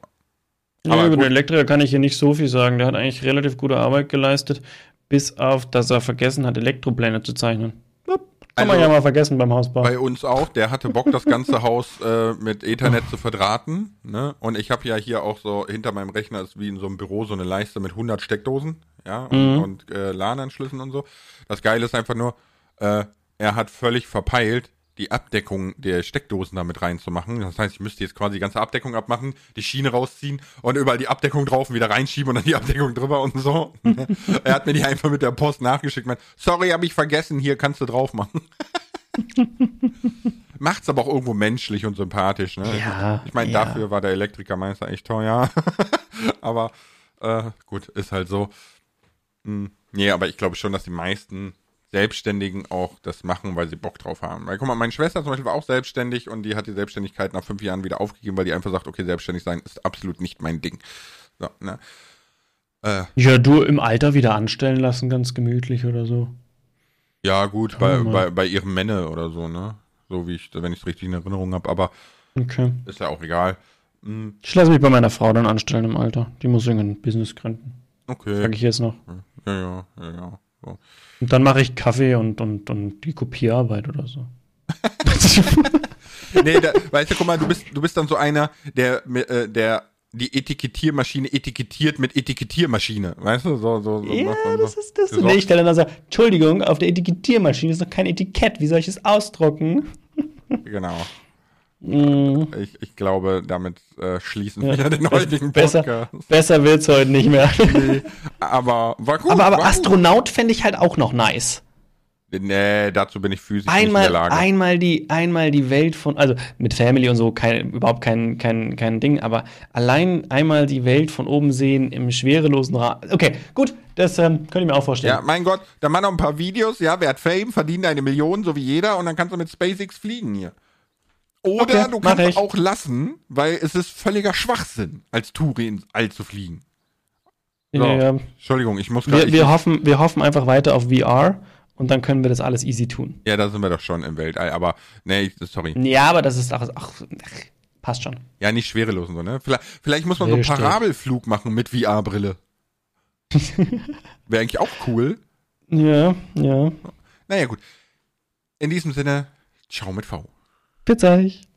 Speaker 1: Ja,
Speaker 2: Aber
Speaker 1: über den Elektriker kann ich hier nicht so viel sagen. Der hat eigentlich relativ gute Arbeit geleistet, bis auf, dass er vergessen hat, Elektropläne zu zeichnen. Kann man
Speaker 2: Also,
Speaker 1: ja mal vergessen beim Hausbau.
Speaker 2: Bei uns auch. Der hatte Bock, das ganze Haus äh, mit Ethernet zu verdrahten. Ne? Und ich habe ja hier auch so hinter meinem Rechner ist wie in so einem Büro so eine Leiste mit 100 Steckdosen, ja, und,
Speaker 1: Mhm.
Speaker 2: und äh, LAN-Anschlüssen und so. Das Geile ist einfach nur, äh, er hat völlig verpeilt, die Abdeckung der Steckdosen damit reinzumachen. Das heißt, ich müsste jetzt quasi die ganze Abdeckung abmachen, die Schiene rausziehen und überall die Abdeckung drauf und wieder reinschieben und dann die Abdeckung drüber und so. er hat mir die einfach mit der Post nachgeschickt. Meint, Sorry, habe ich vergessen, hier kannst du drauf machen. Macht's aber auch irgendwo menschlich und sympathisch, ne?
Speaker 1: Ja,
Speaker 2: Ich meine,
Speaker 1: ja.
Speaker 2: dafür war der Elektrikermeister echt teuer. aber äh, gut, ist halt so. Hm, nee, aber ich glaube schon, dass die meisten Selbstständigen auch das machen, weil sie Bock drauf haben. Weil guck mal, meine Schwester zum Beispiel war auch selbstständig und die hat die Selbstständigkeit nach fünf Jahren wieder aufgegeben, weil die einfach sagt, okay, selbstständig sein ist absolut nicht mein Ding. So, ne? Äh,
Speaker 1: Ja, du im Alter wieder anstellen lassen, ganz gemütlich oder so.
Speaker 2: ja, gut, bei, bei, bei ihrem Männer oder so, ne? So wie ich, wenn ich es richtig in Erinnerung habe, aber
Speaker 1: Okay.
Speaker 2: ist ja auch egal. Hm,
Speaker 1: Ich lasse mich bei meiner Frau dann anstellen im Alter. Die muss irgendein Business gründen.
Speaker 2: okay.
Speaker 1: Sag ich jetzt noch.
Speaker 2: Ja, ja, ja, ja.
Speaker 1: Und dann mache ich Kaffee und, und, und die Kopierarbeit oder so.
Speaker 2: Nee, da, weißt du, guck mal, du bist, du bist dann so einer, der, äh, der die Etikettiermaschine etikettiert mit Etikettiermaschine. Weißt du, so, so, so.
Speaker 1: Ja,
Speaker 2: so,
Speaker 1: das ist das.
Speaker 2: So.
Speaker 1: Nee, ich stelle dann so, Entschuldigung, auf der Etikettiermaschine ist noch kein Etikett. Wie soll ich es ausdrucken?
Speaker 2: Genau.
Speaker 1: Mm,
Speaker 2: Ich, ich glaube, damit äh, schließen
Speaker 1: Ja,
Speaker 2: wir den heutigen
Speaker 1: besser,
Speaker 2: Podcast.
Speaker 1: besser wird's heute nicht mehr.
Speaker 2: Aber war gut.
Speaker 1: aber aber
Speaker 2: war
Speaker 1: Astronaut fände ich halt auch noch nice.
Speaker 2: Nee, dazu bin ich physisch nicht in
Speaker 1: Einmal,
Speaker 2: der Lage.
Speaker 1: einmal, die, einmal die Welt von, also mit Family und so kein, überhaupt kein, kein, kein Ding, aber allein einmal die Welt von oben sehen im schwerelosen Rahmen. Okay, gut, das ähm, könnte ich mir auch vorstellen.
Speaker 2: ja, mein Gott, da machen noch ein paar Videos, ja, wer hat Fame, verdient eine Million, so wie jeder, und dann kannst du mit SpaceX fliegen hier. Oder
Speaker 1: Okay,
Speaker 2: du kannst
Speaker 1: ich.
Speaker 2: auch lassen, weil es ist völliger Schwachsinn, als Touri ins All zu fliegen. So.
Speaker 1: Ja, ja.
Speaker 2: Entschuldigung, ich muss grad-
Speaker 1: Wir, wir, hoffen, wir hoffen einfach weiter auf VR und dann können wir das alles easy tun.
Speaker 2: Ja, da sind wir doch schon im Weltall, aber nee, sorry.
Speaker 1: Ja, aber das ist auch, ach, passt schon.
Speaker 2: Ja, nicht schwerelos und so, ne? Vielleicht, vielleicht muss man so einen. Parabelflug machen mit VR-Brille. Wäre eigentlich auch cool.
Speaker 1: Ja, ja.
Speaker 2: Naja, gut. In diesem Sinne, ciao mit V.
Speaker 1: Bitte euch.